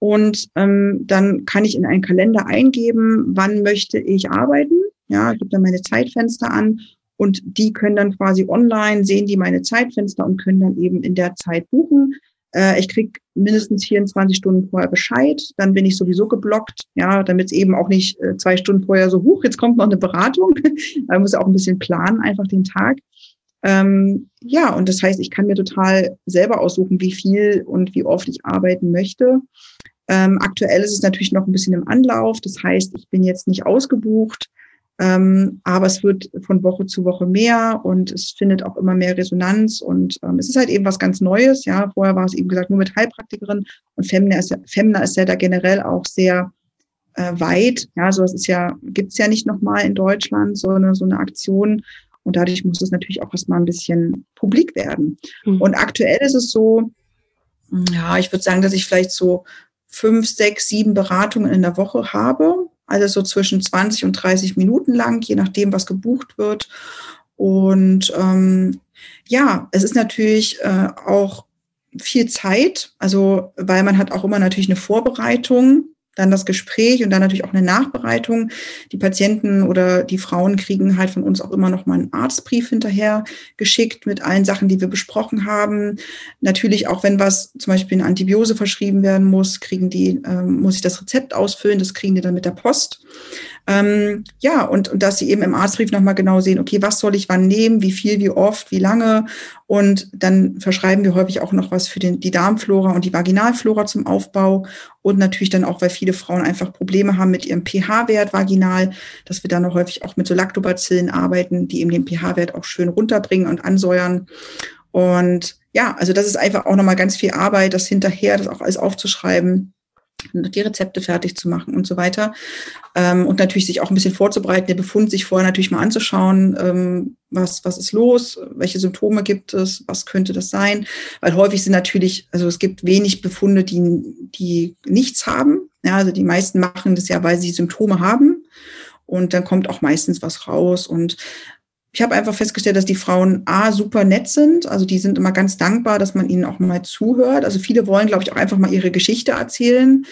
Und ähm, dann kann ich in einen Kalender eingeben, wann möchte ich arbeiten. Ja, ich gebe dann meine Zeitfenster an und die können dann quasi online, sehen die meine Zeitfenster und können dann eben in der Zeit buchen. Äh, ich krieg mindestens 24 Stunden vorher Bescheid, dann bin ich sowieso geblockt, ja, damit es eben auch nicht äh, zwei Stunden vorher so, huch, jetzt kommt noch eine Beratung. Man muss auch ein bisschen planen, einfach den Tag. Ähm, ja, und das heißt, ich kann mir total selber aussuchen, wie viel und wie oft ich arbeiten möchte. Ähm, aktuell ist es natürlich noch ein bisschen im Anlauf. Das heißt, ich bin jetzt nicht ausgebucht. Ähm, aber es wird von Woche zu Woche mehr und es findet auch immer mehr Resonanz und ähm, es ist halt eben was ganz Neues. Ja, vorher war es eben gesagt nur mit Heilpraktikerin und Femna ist, ja, Femna ist ja da generell auch sehr äh, weit. Ja, so es ist ja gibt's ja nicht nochmal in Deutschland so eine so eine Aktion und dadurch muss es natürlich auch erstmal ein bisschen publik werden. Mhm. Und aktuell ist es so, ja, ich würde sagen, dass ich vielleicht so fünf, sechs, sieben Beratungen in der Woche habe. Also so zwischen 20 und 30 Minuten lang, je nachdem, was gebucht wird. Und ähm, ja, es ist natürlich äh, auch viel Zeit, also weil man hat auch immer natürlich eine Vorbereitung dann das Gespräch und dann natürlich auch eine Nachbereitung. Die Patienten oder die Frauen kriegen halt von uns auch immer noch mal einen Arztbrief hinterher geschickt mit allen Sachen, die wir besprochen haben. Natürlich auch, wenn was zum Beispiel eine Antibiose verschrieben werden muss, kriegen die, ähm, muss ich das Rezept ausfüllen, das kriegen die dann mit der Post. Ähm, ja, und, und dass sie eben im Arztbrief nochmal genau sehen, okay, was soll ich wann nehmen, wie viel, wie oft, wie lange. Und dann verschreiben wir häufig auch noch was für den, die Darmflora und die Vaginalflora zum Aufbau. Und natürlich dann auch, weil viele Frauen einfach Probleme haben mit ihrem pH-Wert vaginal, dass wir dann noch häufig auch mit so Lactobacillen arbeiten, die eben den pH-Wert auch schön runterbringen und ansäuern. Und ja, also das ist einfach auch nochmal ganz viel Arbeit, das hinterher, das auch alles aufzuschreiben die Rezepte fertig zu machen und so weiter. Ähm, und natürlich sich auch ein bisschen vorzubereiten, den Befund sich vorher natürlich mal anzuschauen, ähm, was, was ist los, welche Symptome gibt es, was könnte das sein. Weil häufig sind natürlich, also es gibt wenig Befunde, die, die nichts haben. Ja, also die meisten machen das ja, weil sie Symptome haben. Und dann kommt auch meistens was raus. Und ich habe einfach festgestellt, dass die Frauen A, super nett sind. Also die sind immer ganz dankbar, dass man ihnen auch mal zuhört. Also viele wollen, glaube ich, auch einfach mal ihre Geschichte erzählen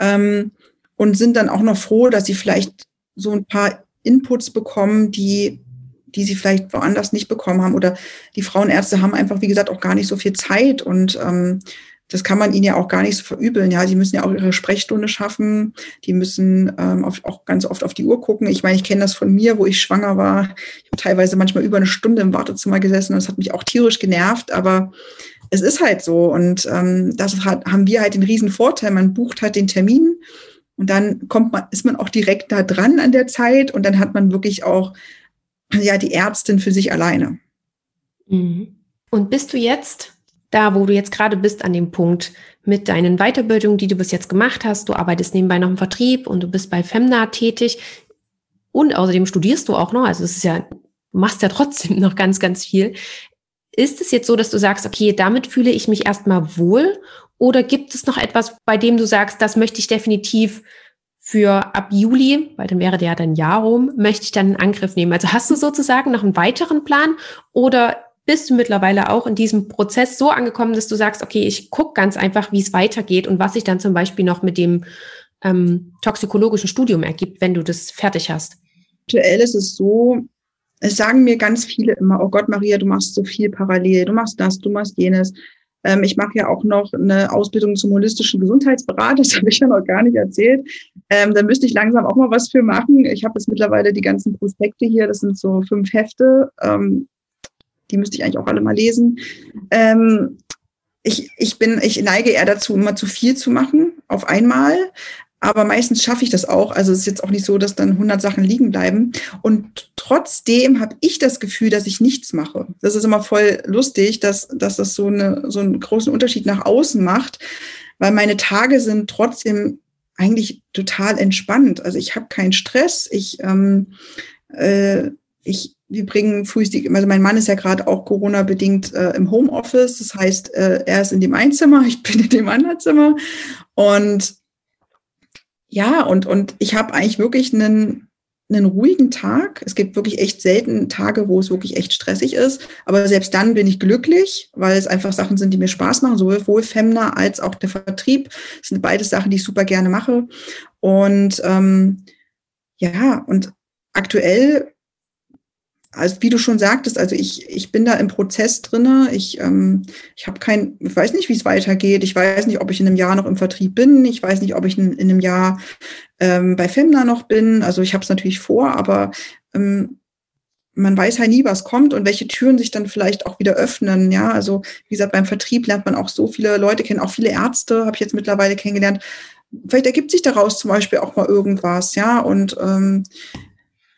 ähm, und sind dann auch noch froh, dass sie vielleicht so ein paar Inputs bekommen, die die sie vielleicht woanders nicht bekommen haben. Oder die Frauenärzte haben einfach, wie gesagt, auch gar nicht so viel Zeit und ähm, das kann man ihnen ja auch gar nicht so verübeln. Ja, die müssen ja auch ihre Sprechstunde schaffen. Die müssen ähm, auf, auch ganz oft auf die Uhr gucken. Ich meine, ich kenne das von mir, wo ich schwanger war. Ich habe teilweise manchmal über eine Stunde im Wartezimmer gesessen und das hat mich auch tierisch genervt. Aber es ist halt so. Und ähm, das hat, haben wir halt den riesen Vorteil. Man bucht halt den Termin und dann kommt man, ist man auch direkt da dran an der Zeit und dann hat man wirklich auch ja die Ärztin für sich alleine. Mhm. Und bist du jetzt da, wo du jetzt gerade bist, an dem Punkt mit deinen Weiterbildungen, die du bis jetzt gemacht hast. Du arbeitest nebenbei noch im Vertrieb und du bist bei Femna tätig. Und außerdem studierst du auch noch. Also es ist ja, machst ja trotzdem noch ganz, ganz viel. Ist es jetzt so, dass du sagst, okay, damit fühle ich mich erstmal wohl? Oder gibt es noch etwas, bei dem du sagst, das möchte ich definitiv für ab Juli, weil dann wäre der ja dann Jahr rum, möchte ich dann in Angriff nehmen? Also hast du sozusagen noch einen weiteren Plan oder bist du mittlerweile auch in diesem Prozess so angekommen, dass du sagst, okay, ich gucke ganz einfach, wie es weitergeht und was sich dann zum Beispiel noch mit dem ähm, toxikologischen Studium ergibt, wenn du das fertig hast? Aktuell ist es so, es sagen mir ganz viele immer, oh Gott, Maria, du machst so viel parallel, du machst das, du machst jenes. Ähm, ich mache ja auch noch eine Ausbildung zum holistischen Gesundheitsberater, das habe ich ja noch gar nicht erzählt. Ähm, da müsste ich langsam auch mal was für machen. Ich habe jetzt mittlerweile die ganzen Prospekte hier, das sind so fünf Hefte. Ähm, die müsste ich eigentlich auch alle mal lesen. Ähm, ich, ich bin, ich neige eher dazu, immer zu viel zu machen auf einmal. Aber meistens schaffe ich das auch. Also es ist jetzt auch nicht so, dass dann 100 Sachen liegen bleiben. Und trotzdem habe ich das Gefühl, dass ich nichts mache. Das ist immer voll lustig, dass, dass das so, eine, so einen großen Unterschied nach außen macht, weil meine Tage sind trotzdem eigentlich total entspannt. Also ich habe keinen Stress. Ich, ähm, äh, ich, wir bringen frühstück, also mein Mann ist ja gerade auch Corona-bedingt äh, im Homeoffice. Das heißt, äh, er ist in dem einen Zimmer, ich bin in dem anderen Zimmer. Und ja, und, und ich habe eigentlich wirklich einen, einen ruhigen Tag. Es gibt wirklich echt selten Tage, wo es wirklich echt stressig ist. Aber selbst dann bin ich glücklich, weil es einfach Sachen sind, die mir Spaß machen, sowohl Femna als auch der Vertrieb. Das sind beides Sachen, die ich super gerne mache. Und ähm, ja, und aktuell also wie du schon sagtest, also ich, ich bin da im Prozess drinne. Ich, ähm, ich habe kein, ich weiß nicht, wie es weitergeht. Ich weiß nicht, ob ich in einem Jahr noch im Vertrieb bin. Ich weiß nicht, ob ich in, in einem Jahr ähm, bei Femna noch bin. Also ich habe es natürlich vor, aber ähm, man weiß halt nie, was kommt und welche Türen sich dann vielleicht auch wieder öffnen. Ja, also wie gesagt, beim Vertrieb lernt man auch so viele Leute kennen, auch viele Ärzte habe ich jetzt mittlerweile kennengelernt. Vielleicht ergibt sich daraus zum Beispiel auch mal irgendwas, ja. Und ähm,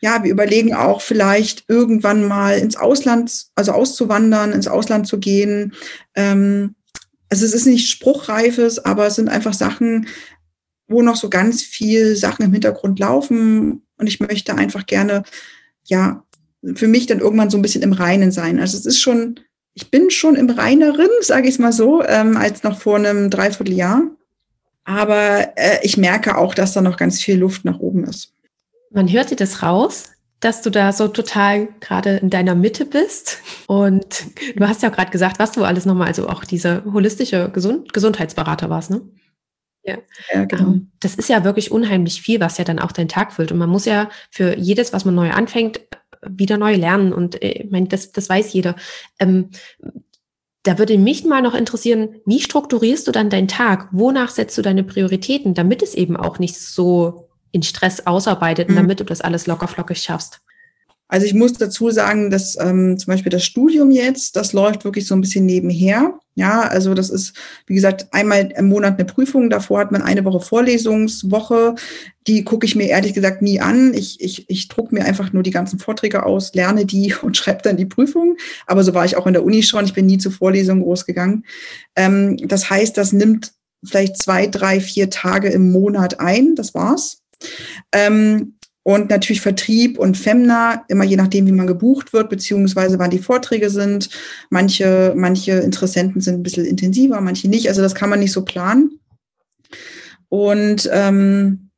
ja, wir überlegen auch vielleicht irgendwann mal ins Ausland, also auszuwandern, ins Ausland zu gehen. Ähm, also es ist nicht spruchreifes, aber es sind einfach Sachen, wo noch so ganz viel Sachen im Hintergrund laufen. Und ich möchte einfach gerne, ja, für mich dann irgendwann so ein bisschen im Reinen sein. Also es ist schon, ich bin schon im Reineren, sage ich es mal so, ähm, als noch vor einem Dreivierteljahr. Aber äh, ich merke auch, dass da noch ganz viel Luft nach oben ist. Man hört dir das raus, dass du da so total gerade in deiner Mitte bist. Und du hast ja auch gerade gesagt, was du alles nochmal, also auch dieser holistische Gesund Gesundheitsberater warst, ne? Ja, ja genau. Ähm, das ist ja wirklich unheimlich viel, was ja dann auch deinen Tag füllt. Und man muss ja für jedes, was man neu anfängt, wieder neu lernen. Und äh, ich meine, das, das weiß jeder. Ähm, da würde mich mal noch interessieren, wie strukturierst du dann deinen Tag? Wonach setzt du deine Prioritäten, damit es eben auch nicht so in Stress ausarbeitet und mhm. damit du das alles locker flockig schaffst? Also ich muss dazu sagen, dass ähm, zum Beispiel das Studium jetzt, das läuft wirklich so ein bisschen nebenher. Ja, also das ist, wie gesagt, einmal im Monat eine Prüfung. Davor hat man eine Woche Vorlesungswoche. Die gucke ich mir ehrlich gesagt nie an. Ich, ich, ich drucke mir einfach nur die ganzen Vorträge aus, lerne die und schreibe dann die Prüfung. Aber so war ich auch in der Uni schon. Ich bin nie zu Vorlesungen groß gegangen. Ähm, das heißt, das nimmt vielleicht zwei, drei, vier Tage im Monat ein. Das war's. Ähm, und natürlich Vertrieb und Femna, immer je nachdem, wie man gebucht wird, beziehungsweise wann die Vorträge sind. Manche, manche Interessenten sind ein bisschen intensiver, manche nicht. Also das kann man nicht so planen. Und ähm,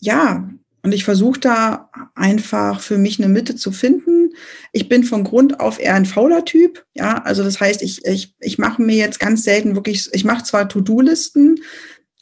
ja, und ich versuche da einfach für mich eine Mitte zu finden. Ich bin von Grund auf eher ein fauler Typ. Ja, also das heißt, ich, ich, ich mache mir jetzt ganz selten wirklich, ich mache zwar To-Do-Listen,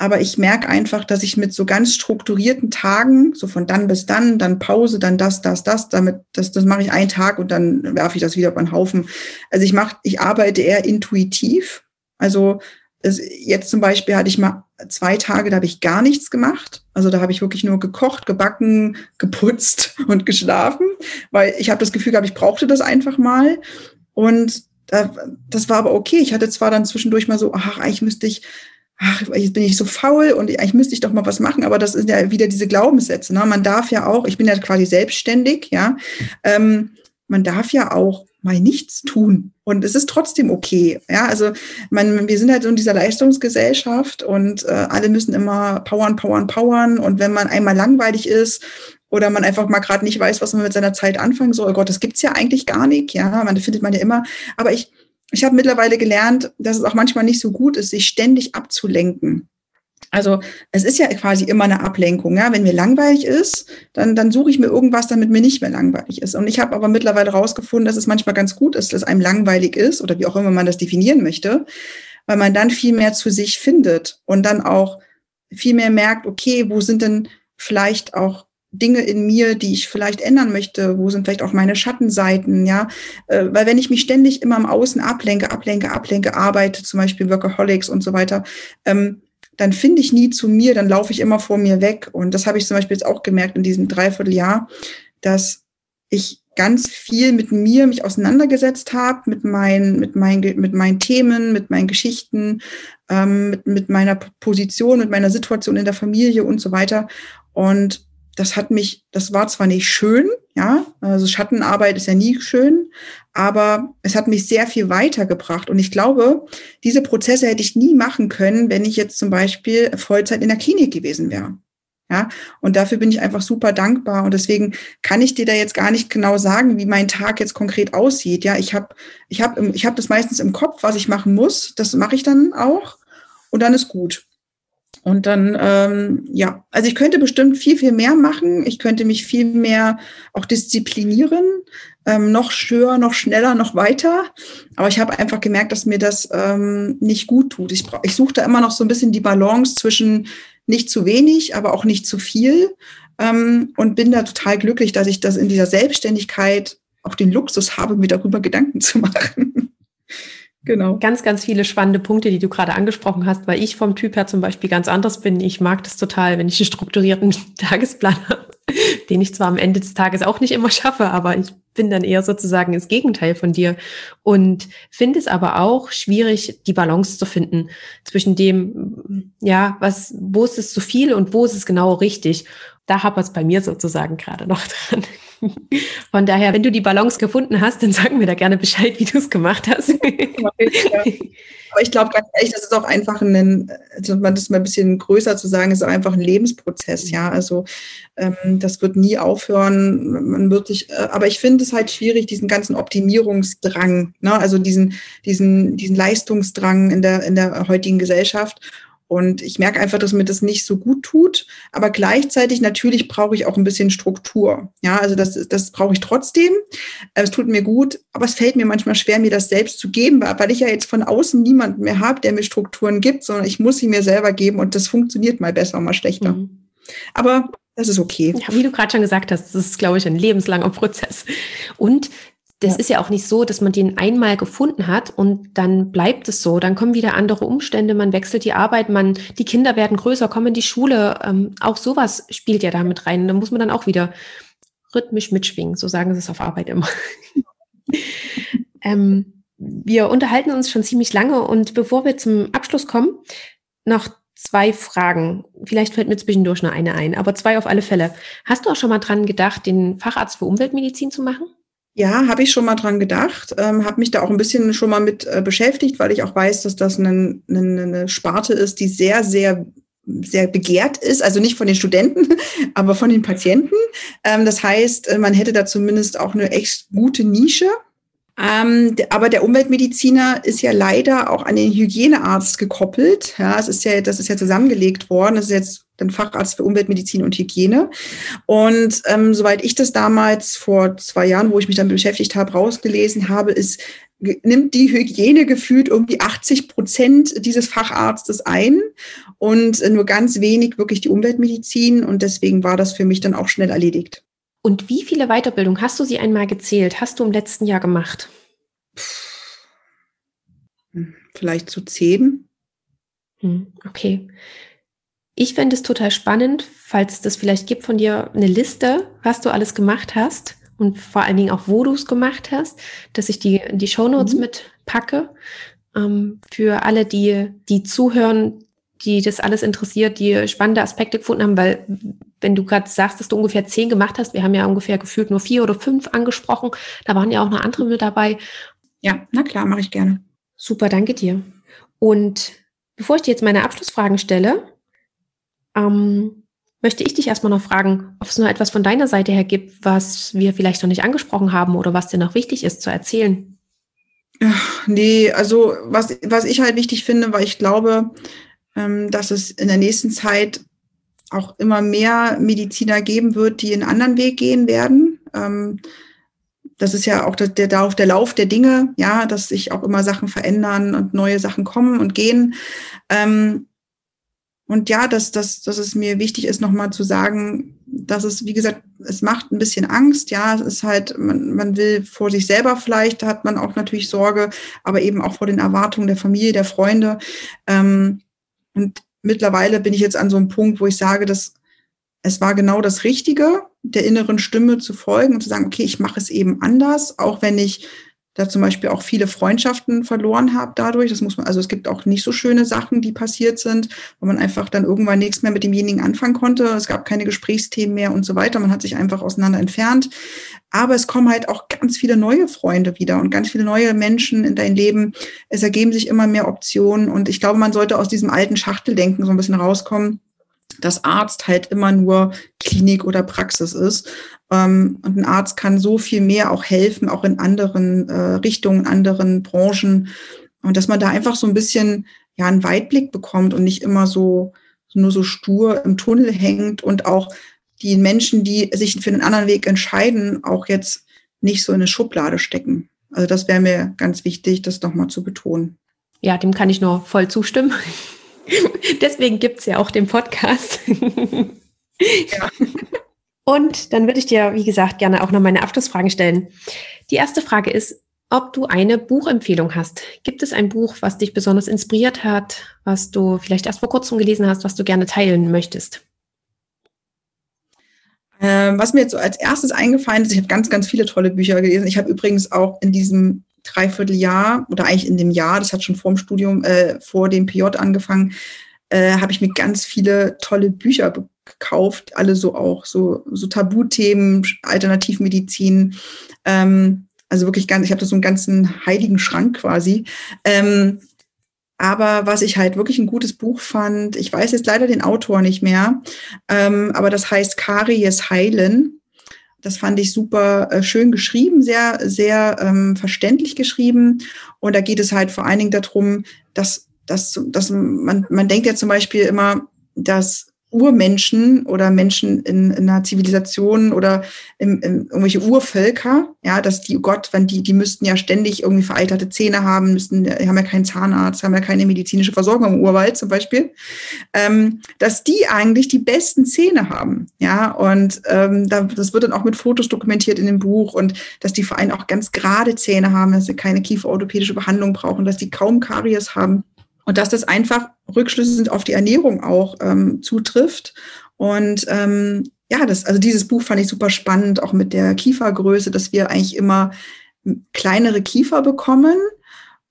aber ich merke einfach, dass ich mit so ganz strukturierten Tagen, so von dann bis dann, dann Pause, dann das, das, das, damit, das, das mache ich einen Tag und dann werfe ich das wieder auf einen Haufen. Also ich mache, ich arbeite eher intuitiv. Also es, jetzt zum Beispiel hatte ich mal zwei Tage, da habe ich gar nichts gemacht. Also da habe ich wirklich nur gekocht, gebacken, geputzt und geschlafen, weil ich habe das Gefühl gehabt, ich brauchte das einfach mal. Und das war aber okay. Ich hatte zwar dann zwischendurch mal so, ach, eigentlich müsste ich ach, jetzt bin ich so faul und eigentlich müsste ich doch mal was machen, aber das sind ja wieder diese Glaubenssätze. Ne? Man darf ja auch, ich bin ja quasi selbstständig, ja, ähm, man darf ja auch mal nichts tun und es ist trotzdem okay. Ja, also man, wir sind halt so in dieser Leistungsgesellschaft und äh, alle müssen immer powern, powern, powern und wenn man einmal langweilig ist oder man einfach mal gerade nicht weiß, was man mit seiner Zeit anfangen soll, oh Gott, das gibt's ja eigentlich gar nicht, ja, man findet man ja immer, aber ich ich habe mittlerweile gelernt, dass es auch manchmal nicht so gut ist, sich ständig abzulenken. Also es ist ja quasi immer eine Ablenkung. Ja? Wenn mir langweilig ist, dann, dann suche ich mir irgendwas, damit mir nicht mehr langweilig ist. Und ich habe aber mittlerweile herausgefunden, dass es manchmal ganz gut ist, dass einem langweilig ist oder wie auch immer man das definieren möchte, weil man dann viel mehr zu sich findet und dann auch viel mehr merkt, okay, wo sind denn vielleicht auch Dinge in mir, die ich vielleicht ändern möchte? Wo sind vielleicht auch meine Schattenseiten? Ja, äh, weil wenn ich mich ständig immer im Außen ablenke, ablenke, ablenke, arbeite, zum Beispiel Workaholics und so weiter, ähm, dann finde ich nie zu mir, dann laufe ich immer vor mir weg. Und das habe ich zum Beispiel jetzt auch gemerkt in diesem Dreivierteljahr, dass ich ganz viel mit mir mich auseinandergesetzt habe, mit meinen, mit meinen, mit meinen Themen, mit meinen Geschichten, ähm, mit, mit meiner Position, mit meiner Situation in der Familie und so weiter. Und das hat mich, das war zwar nicht schön, ja, also Schattenarbeit ist ja nie schön, aber es hat mich sehr viel weitergebracht. Und ich glaube, diese Prozesse hätte ich nie machen können, wenn ich jetzt zum Beispiel Vollzeit in der Klinik gewesen wäre. Ja, und dafür bin ich einfach super dankbar. Und deswegen kann ich dir da jetzt gar nicht genau sagen, wie mein Tag jetzt konkret aussieht. Ja, ich habe ich hab, ich hab das meistens im Kopf, was ich machen muss. Das mache ich dann auch. Und dann ist gut. Und dann, ähm, ja, also ich könnte bestimmt viel, viel mehr machen. Ich könnte mich viel mehr auch disziplinieren, ähm, noch höher, noch schneller, noch weiter. Aber ich habe einfach gemerkt, dass mir das ähm, nicht gut tut. Ich, ich suche da immer noch so ein bisschen die Balance zwischen nicht zu wenig, aber auch nicht zu viel. Ähm, und bin da total glücklich, dass ich das in dieser Selbstständigkeit auch den Luxus habe, mir darüber Gedanken zu machen. Genau. Ganz, ganz viele spannende Punkte, die du gerade angesprochen hast, weil ich vom Typ her zum Beispiel ganz anders bin. Ich mag das total, wenn ich einen strukturierten Tagesplan habe, den ich zwar am Ende des Tages auch nicht immer schaffe, aber ich bin dann eher sozusagen ins Gegenteil von dir und finde es aber auch schwierig, die Balance zu finden zwischen dem, ja, was, wo ist es zu viel und wo ist es genau richtig. da hapert es bei mir sozusagen gerade noch dran. Von daher, wenn du die Balance gefunden hast, dann sag mir da gerne Bescheid, wie du es gemacht hast. Aber ich glaube ganz ehrlich, das ist auch einfach ein, also das mal ein bisschen größer zu sagen, ist auch einfach ein Lebensprozess, ja. Also ähm, das wird nie aufhören. Man wird sich, äh, aber ich finde es halt schwierig, diesen ganzen Optimierungsdrang, ne? also diesen, diesen, diesen Leistungsdrang in der, in der heutigen Gesellschaft. Und ich merke einfach, dass mir das nicht so gut tut. Aber gleichzeitig natürlich brauche ich auch ein bisschen Struktur. Ja, also das, das brauche ich trotzdem. Es tut mir gut, aber es fällt mir manchmal schwer, mir das selbst zu geben, weil ich ja jetzt von außen niemanden mehr habe, der mir Strukturen gibt, sondern ich muss sie mir selber geben und das funktioniert mal besser, mal schlechter. Mhm. Aber das ist okay. Ja, wie du gerade schon gesagt hast, das ist, glaube ich, ein lebenslanger Prozess. Und das ja. ist ja auch nicht so, dass man den einmal gefunden hat und dann bleibt es so. Dann kommen wieder andere Umstände, man wechselt die Arbeit, man, die Kinder werden größer, kommen in die Schule. Ähm, auch sowas spielt ja da mit rein. Da muss man dann auch wieder rhythmisch mitschwingen. So sagen sie es auf Arbeit immer. ähm, wir unterhalten uns schon ziemlich lange und bevor wir zum Abschluss kommen, noch zwei Fragen. Vielleicht fällt mir zwischendurch nur eine ein, aber zwei auf alle Fälle. Hast du auch schon mal dran gedacht, den Facharzt für Umweltmedizin zu machen? Ja, habe ich schon mal dran gedacht, ähm, habe mich da auch ein bisschen schon mal mit äh, beschäftigt, weil ich auch weiß, dass das eine, eine, eine Sparte ist, die sehr, sehr sehr begehrt ist, also nicht von den Studenten, aber von den Patienten. Ähm, das heißt, äh, man hätte da zumindest auch eine echt gute Nische. Ähm, aber der Umweltmediziner ist ja leider auch an den Hygienearzt gekoppelt. Ja, es ist ja, das ist ja zusammengelegt worden. Das ist jetzt ein Facharzt für Umweltmedizin und Hygiene. Und ähm, soweit ich das damals vor zwei Jahren, wo ich mich damit beschäftigt habe, rausgelesen habe, ist nimmt die Hygiene gefühlt irgendwie 80 Prozent dieses Facharztes ein und nur ganz wenig wirklich die Umweltmedizin. Und deswegen war das für mich dann auch schnell erledigt. Und wie viele Weiterbildungen hast du sie einmal gezählt? Hast du im letzten Jahr gemacht? Vielleicht zu zehn. Hm, okay. Ich fände es total spannend, falls es das vielleicht gibt von dir, eine Liste, was du alles gemacht hast und vor allen Dingen auch, wo du es gemacht hast, dass ich die in die Shownotes mhm. mit packe. Ähm, für alle, die, die zuhören, die das alles interessiert, die spannende Aspekte gefunden haben, weil wenn du gerade sagst, dass du ungefähr zehn gemacht hast, wir haben ja ungefähr gefühlt nur vier oder fünf angesprochen, da waren ja auch noch andere mit dabei. Ja, na klar, mache ich gerne. Super, danke dir. Und bevor ich dir jetzt meine Abschlussfragen stelle, ähm, möchte ich dich erstmal noch fragen, ob es noch etwas von deiner Seite her gibt, was wir vielleicht noch nicht angesprochen haben oder was dir noch wichtig ist zu erzählen. Nee, also was, was ich halt wichtig finde, weil ich glaube, ähm, dass es in der nächsten Zeit auch immer mehr Mediziner geben wird, die einen anderen Weg gehen werden. Ähm, das ist ja auch der, der, der Lauf der Dinge, ja, dass sich auch immer Sachen verändern und neue Sachen kommen und gehen. Ähm, und ja, dass, dass, dass es mir wichtig ist, nochmal zu sagen, dass es, wie gesagt, es macht ein bisschen Angst, ja, es ist halt, man, man will vor sich selber vielleicht, da hat man auch natürlich Sorge, aber eben auch vor den Erwartungen der Familie, der Freunde. Ähm, und mittlerweile bin ich jetzt an so einem Punkt, wo ich sage, dass es war genau das Richtige, der inneren Stimme zu folgen und zu sagen, okay, ich mache es eben anders, auch wenn ich da zum Beispiel auch viele Freundschaften verloren habe dadurch. Das muss man, also es gibt auch nicht so schöne Sachen, die passiert sind, wo man einfach dann irgendwann nichts mehr mit demjenigen anfangen konnte. Es gab keine Gesprächsthemen mehr und so weiter. Man hat sich einfach auseinander entfernt. Aber es kommen halt auch ganz viele neue Freunde wieder und ganz viele neue Menschen in dein Leben. Es ergeben sich immer mehr Optionen und ich glaube, man sollte aus diesem alten Schachteldenken so ein bisschen rauskommen dass Arzt halt immer nur Klinik oder Praxis ist. Ähm, und ein Arzt kann so viel mehr auch helfen, auch in anderen äh, Richtungen, anderen Branchen. Und dass man da einfach so ein bisschen ja einen Weitblick bekommt und nicht immer so nur so stur im Tunnel hängt und auch die Menschen, die sich für einen anderen Weg entscheiden, auch jetzt nicht so in eine Schublade stecken. Also das wäre mir ganz wichtig, das nochmal zu betonen. Ja, dem kann ich nur voll zustimmen. Deswegen gibt es ja auch den Podcast. ja. Und dann würde ich dir, wie gesagt, gerne auch noch meine Abschlussfragen stellen. Die erste Frage ist, ob du eine Buchempfehlung hast. Gibt es ein Buch, was dich besonders inspiriert hat, was du vielleicht erst vor kurzem gelesen hast, was du gerne teilen möchtest? Ähm, was mir jetzt so als erstes eingefallen ist, ich habe ganz, ganz viele tolle Bücher gelesen. Ich habe übrigens auch in diesem Dreivierteljahr oder eigentlich in dem Jahr, das hat schon vor dem Studium, äh, vor dem PJ angefangen, äh, habe ich mir ganz viele tolle Bücher gekauft, alle so auch, so, so Tabuthemen, Alternativmedizin. Ähm, also wirklich ganz, ich habe da so einen ganzen heiligen Schrank quasi. Ähm, aber was ich halt wirklich ein gutes Buch fand, ich weiß jetzt leider den Autor nicht mehr, ähm, aber das heißt Karies heilen. Das fand ich super äh, schön geschrieben, sehr, sehr ähm, verständlich geschrieben. Und da geht es halt vor allen Dingen darum, dass, dass, dass man, man denkt ja zum Beispiel immer, dass Urmenschen oder Menschen in, in einer Zivilisation oder im, im, irgendwelche Urvölker, ja, dass die, oh Gott, wenn die, die müssten ja ständig irgendwie veralterte Zähne haben, müssten, haben ja keinen Zahnarzt, haben ja keine medizinische Versorgung im Urwald zum Beispiel, ähm, dass die eigentlich die besten Zähne haben, ja, und ähm, da, das wird dann auch mit Fotos dokumentiert in dem Buch und dass die vor allem auch ganz gerade Zähne haben, dass sie keine kieferorthopädische Behandlung brauchen, dass die kaum Karies haben und dass das einfach Rückschlüsse sind auf die Ernährung auch ähm, zutrifft. Und ähm, ja, das, also dieses Buch fand ich super spannend, auch mit der Kiefergröße, dass wir eigentlich immer kleinere Kiefer bekommen.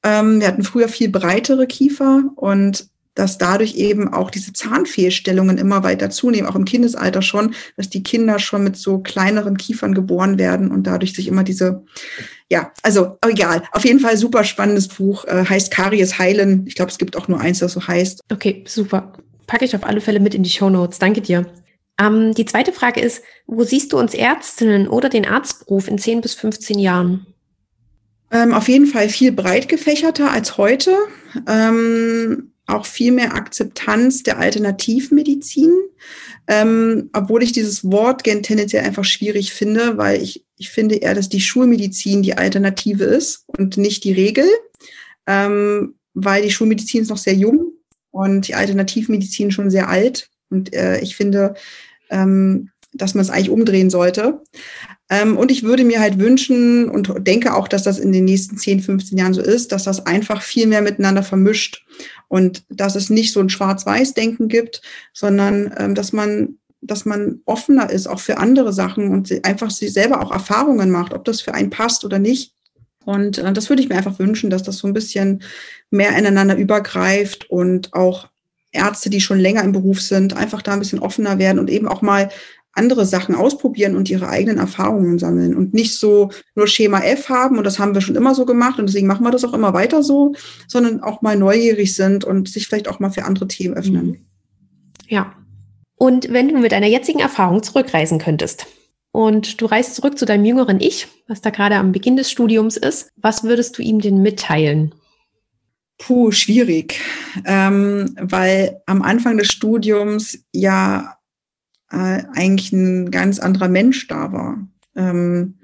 Ähm, wir hatten früher viel breitere Kiefer und dass dadurch eben auch diese Zahnfehlstellungen immer weiter zunehmen, auch im Kindesalter schon, dass die Kinder schon mit so kleineren Kiefern geboren werden und dadurch sich immer diese, ja, also egal, auf jeden Fall super spannendes Buch, äh, heißt Karies heilen. Ich glaube, es gibt auch nur eins, das so heißt. Okay, super. Packe ich auf alle Fälle mit in die Show Notes. Danke dir. Ähm, die zweite Frage ist, wo siehst du uns Ärztinnen oder den Arztberuf in 10 bis 15 Jahren? Ähm, auf jeden Fall viel breit gefächerter als heute. Ähm, auch viel mehr Akzeptanz der Alternativmedizin, ähm, obwohl ich dieses Wort tendenziell einfach schwierig finde, weil ich, ich finde eher, dass die Schulmedizin die Alternative ist und nicht die Regel, ähm, weil die Schulmedizin ist noch sehr jung und die Alternativmedizin schon sehr alt. Und äh, ich finde, ähm, dass man es eigentlich umdrehen sollte. Ähm, und ich würde mir halt wünschen und denke auch, dass das in den nächsten 10, 15 Jahren so ist, dass das einfach viel mehr miteinander vermischt und dass es nicht so ein Schwarz-Weiß-Denken gibt, sondern ähm, dass man dass man offener ist, auch für andere Sachen und einfach sie selber auch Erfahrungen macht, ob das für einen passt oder nicht. Und äh, das würde ich mir einfach wünschen, dass das so ein bisschen mehr ineinander übergreift und auch Ärzte, die schon länger im Beruf sind, einfach da ein bisschen offener werden und eben auch mal andere Sachen ausprobieren und ihre eigenen Erfahrungen sammeln und nicht so nur Schema F haben und das haben wir schon immer so gemacht und deswegen machen wir das auch immer weiter so, sondern auch mal neugierig sind und sich vielleicht auch mal für andere Themen öffnen. Mhm. Ja. Und wenn du mit deiner jetzigen Erfahrung zurückreisen könntest und du reist zurück zu deinem jüngeren Ich, was da gerade am Beginn des Studiums ist, was würdest du ihm denn mitteilen? Puh, schwierig, ähm, weil am Anfang des Studiums ja äh, eigentlich ein ganz anderer Mensch da war. Ähm,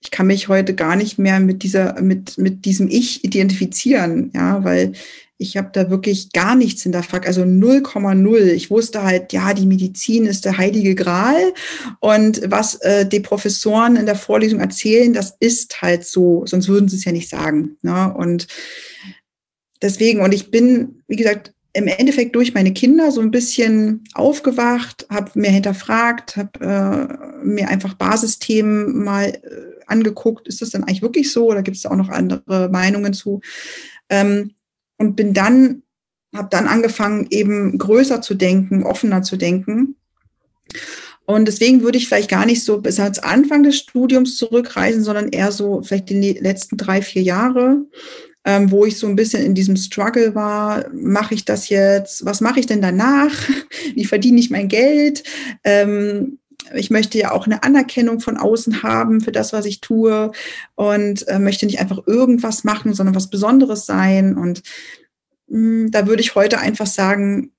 ich kann mich heute gar nicht mehr mit dieser, mit, mit diesem Ich identifizieren, ja, weil ich habe da wirklich gar nichts in der hinterfragt, also 0,0. Ich wusste halt, ja, die Medizin ist der heilige Gral und was äh, die Professoren in der Vorlesung erzählen, das ist halt so, sonst würden sie es ja nicht sagen. Ne? Und deswegen, und ich bin, wie gesagt, im Endeffekt durch meine Kinder so ein bisschen aufgewacht, habe mir hinterfragt, habe äh, mir einfach Basisthemen mal äh, angeguckt, ist das denn eigentlich wirklich so oder gibt es da auch noch andere Meinungen zu? Ähm, und bin dann, habe dann angefangen, eben größer zu denken, offener zu denken. Und deswegen würde ich vielleicht gar nicht so bis als Anfang des Studiums zurückreisen, sondern eher so vielleicht die letzten drei, vier Jahre ähm, wo ich so ein bisschen in diesem Struggle war, mache ich das jetzt, was mache ich denn danach, wie verdiene ich mein Geld, ähm, ich möchte ja auch eine Anerkennung von außen haben für das, was ich tue und äh, möchte nicht einfach irgendwas machen, sondern was Besonderes sein. Und mh, hm, da würde ich heute einfach sagen,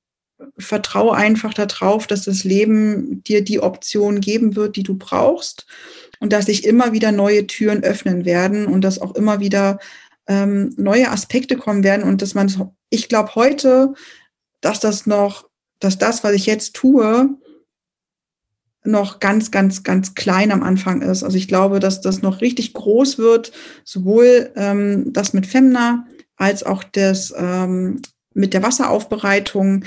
vertraue einfach darauf, dass das Leben dir die Option geben wird, die du brauchst und dass sich immer wieder neue Türen öffnen werden und dass auch immer wieder ähm, neue Aspekte kommen werden und dass man, ich glaube heute, dass das noch, dass das, was ich jetzt tue, noch ganz, ganz, ganz klein am Anfang ist. Also ich glaube, dass das noch richtig groß wird, sowohl ähm, das mit Femna als auch das ähm, mit der Wasseraufbereitung.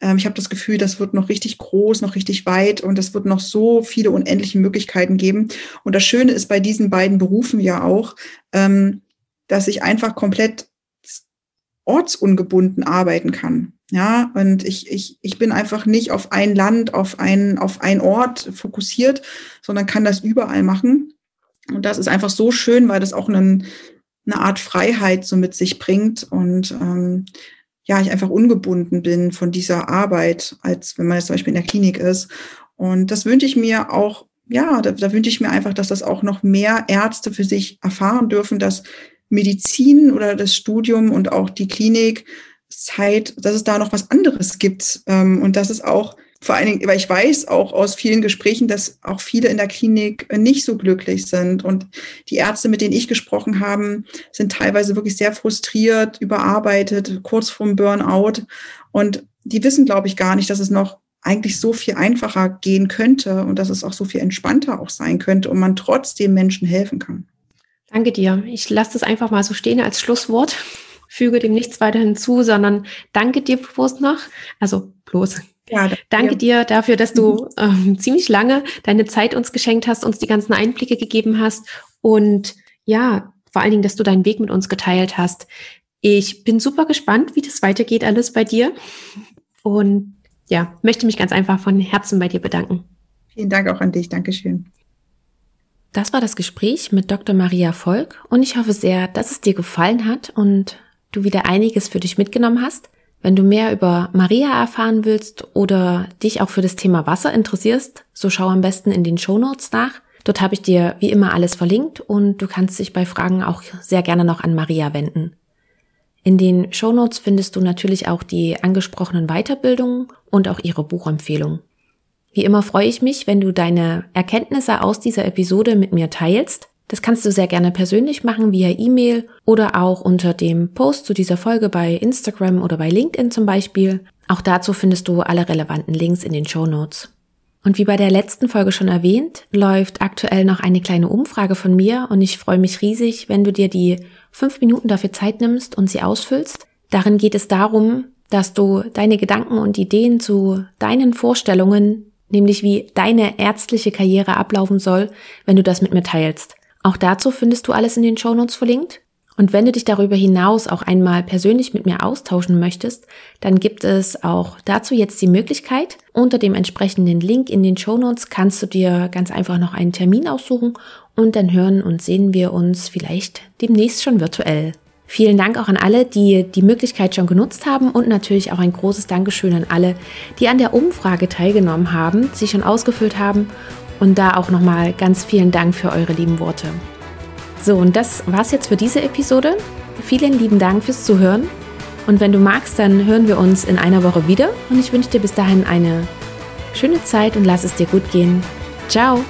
Ähm, ich habe das Gefühl, das wird noch richtig groß, noch richtig weit und es wird noch so viele unendliche Möglichkeiten geben. Und das Schöne ist bei diesen beiden Berufen ja auch, ähm, dass ich einfach komplett ortsungebunden arbeiten kann. Ja, und ich, ich, ich bin einfach nicht auf ein Land, auf ein, auf ein Ort fokussiert, sondern kann das überall machen. Und das ist einfach so schön, weil das auch einen, eine Art Freiheit so mit sich bringt und ähm, ja, ich einfach ungebunden bin von dieser Arbeit, als wenn man jetzt zum Beispiel in der Klinik ist. Und das wünsche ich mir auch, ja, da, da wünsche ich mir einfach, dass das auch noch mehr Ärzte für sich erfahren dürfen, dass Medizin oder das Studium und auch die Klinik Zeit, dass es da noch was anderes gibt ähm, und dass es auch vor allen Dingen, weil ich weiß auch aus vielen Gesprächen, dass auch viele in der Klinik nicht so glücklich sind. Und die Ärzte, mit denen ich gesprochen habe, sind teilweise wirklich sehr frustriert, überarbeitet, kurz vorm Burnout. Und die wissen, glaube ich, gar nicht, dass es noch eigentlich so viel einfacher gehen könnte und dass es auch so viel entspannter auch sein könnte und man trotzdem Menschen helfen kann. Danke dir. Ich lasse das einfach mal so stehen als Schlusswort füge dem nichts weiter hinzu, sondern danke dir bloß noch, also bloß. Ja, danke dir dafür, dass du ähm, ziemlich lange deine Zeit uns geschenkt hast, uns die ganzen Einblicke gegeben hast und ja, vor allen Dingen, dass du deinen Weg mit uns geteilt hast. Ich bin super gespannt, wie das weitergeht alles bei dir und ja, möchte mich ganz einfach von Herzen bei dir bedanken. Vielen Dank auch an dich. Dankeschön. Das war das Gespräch mit Dr. Maria Volk und ich hoffe sehr, dass es dir gefallen hat und du wieder einiges für dich mitgenommen hast. Wenn du mehr über Maria erfahren willst oder dich auch für das Thema Wasser interessierst, so schau am besten in den Show Notes nach. Dort habe ich dir wie immer alles verlinkt und du kannst dich bei Fragen auch sehr gerne noch an Maria wenden. In den Show Notes findest du natürlich auch die angesprochenen Weiterbildungen und auch ihre Buchempfehlung. Wie immer freue ich mich, wenn du deine Erkenntnisse aus dieser Episode mit mir teilst das kannst du sehr gerne persönlich machen via E-Mail oder auch unter dem Post zu dieser Folge bei Instagram oder bei LinkedIn zum Beispiel. Auch dazu findest du alle relevanten Links in den Show Notes. Und wie bei der letzten Folge schon erwähnt, läuft aktuell noch eine kleine Umfrage von mir und ich freue mich riesig, wenn du dir die fünf Minuten dafür Zeit nimmst und sie ausfüllst. Darin geht es darum, dass du deine Gedanken und Ideen zu deinen Vorstellungen, nämlich wie deine ärztliche Karriere ablaufen soll, wenn du das mit mir teilst. Auch dazu findest du alles in den Shownotes verlinkt. Und wenn du dich darüber hinaus auch einmal persönlich mit mir austauschen möchtest, dann gibt es auch dazu jetzt die Möglichkeit. Unter dem entsprechenden Link in den Shownotes kannst du dir ganz einfach noch einen Termin aussuchen und dann hören und sehen wir uns vielleicht demnächst schon virtuell. Vielen Dank auch an alle, die die Möglichkeit schon genutzt haben und natürlich auch ein großes Dankeschön an alle, die an der Umfrage teilgenommen haben, sie schon ausgefüllt haben und da auch nochmal ganz vielen Dank für eure lieben Worte. So, und das war's jetzt für diese Episode. Vielen lieben Dank fürs Zuhören. Und wenn du magst, dann hören wir uns in einer Woche wieder. Und ich wünsche dir bis dahin eine schöne Zeit und lass es dir gut gehen. Ciao!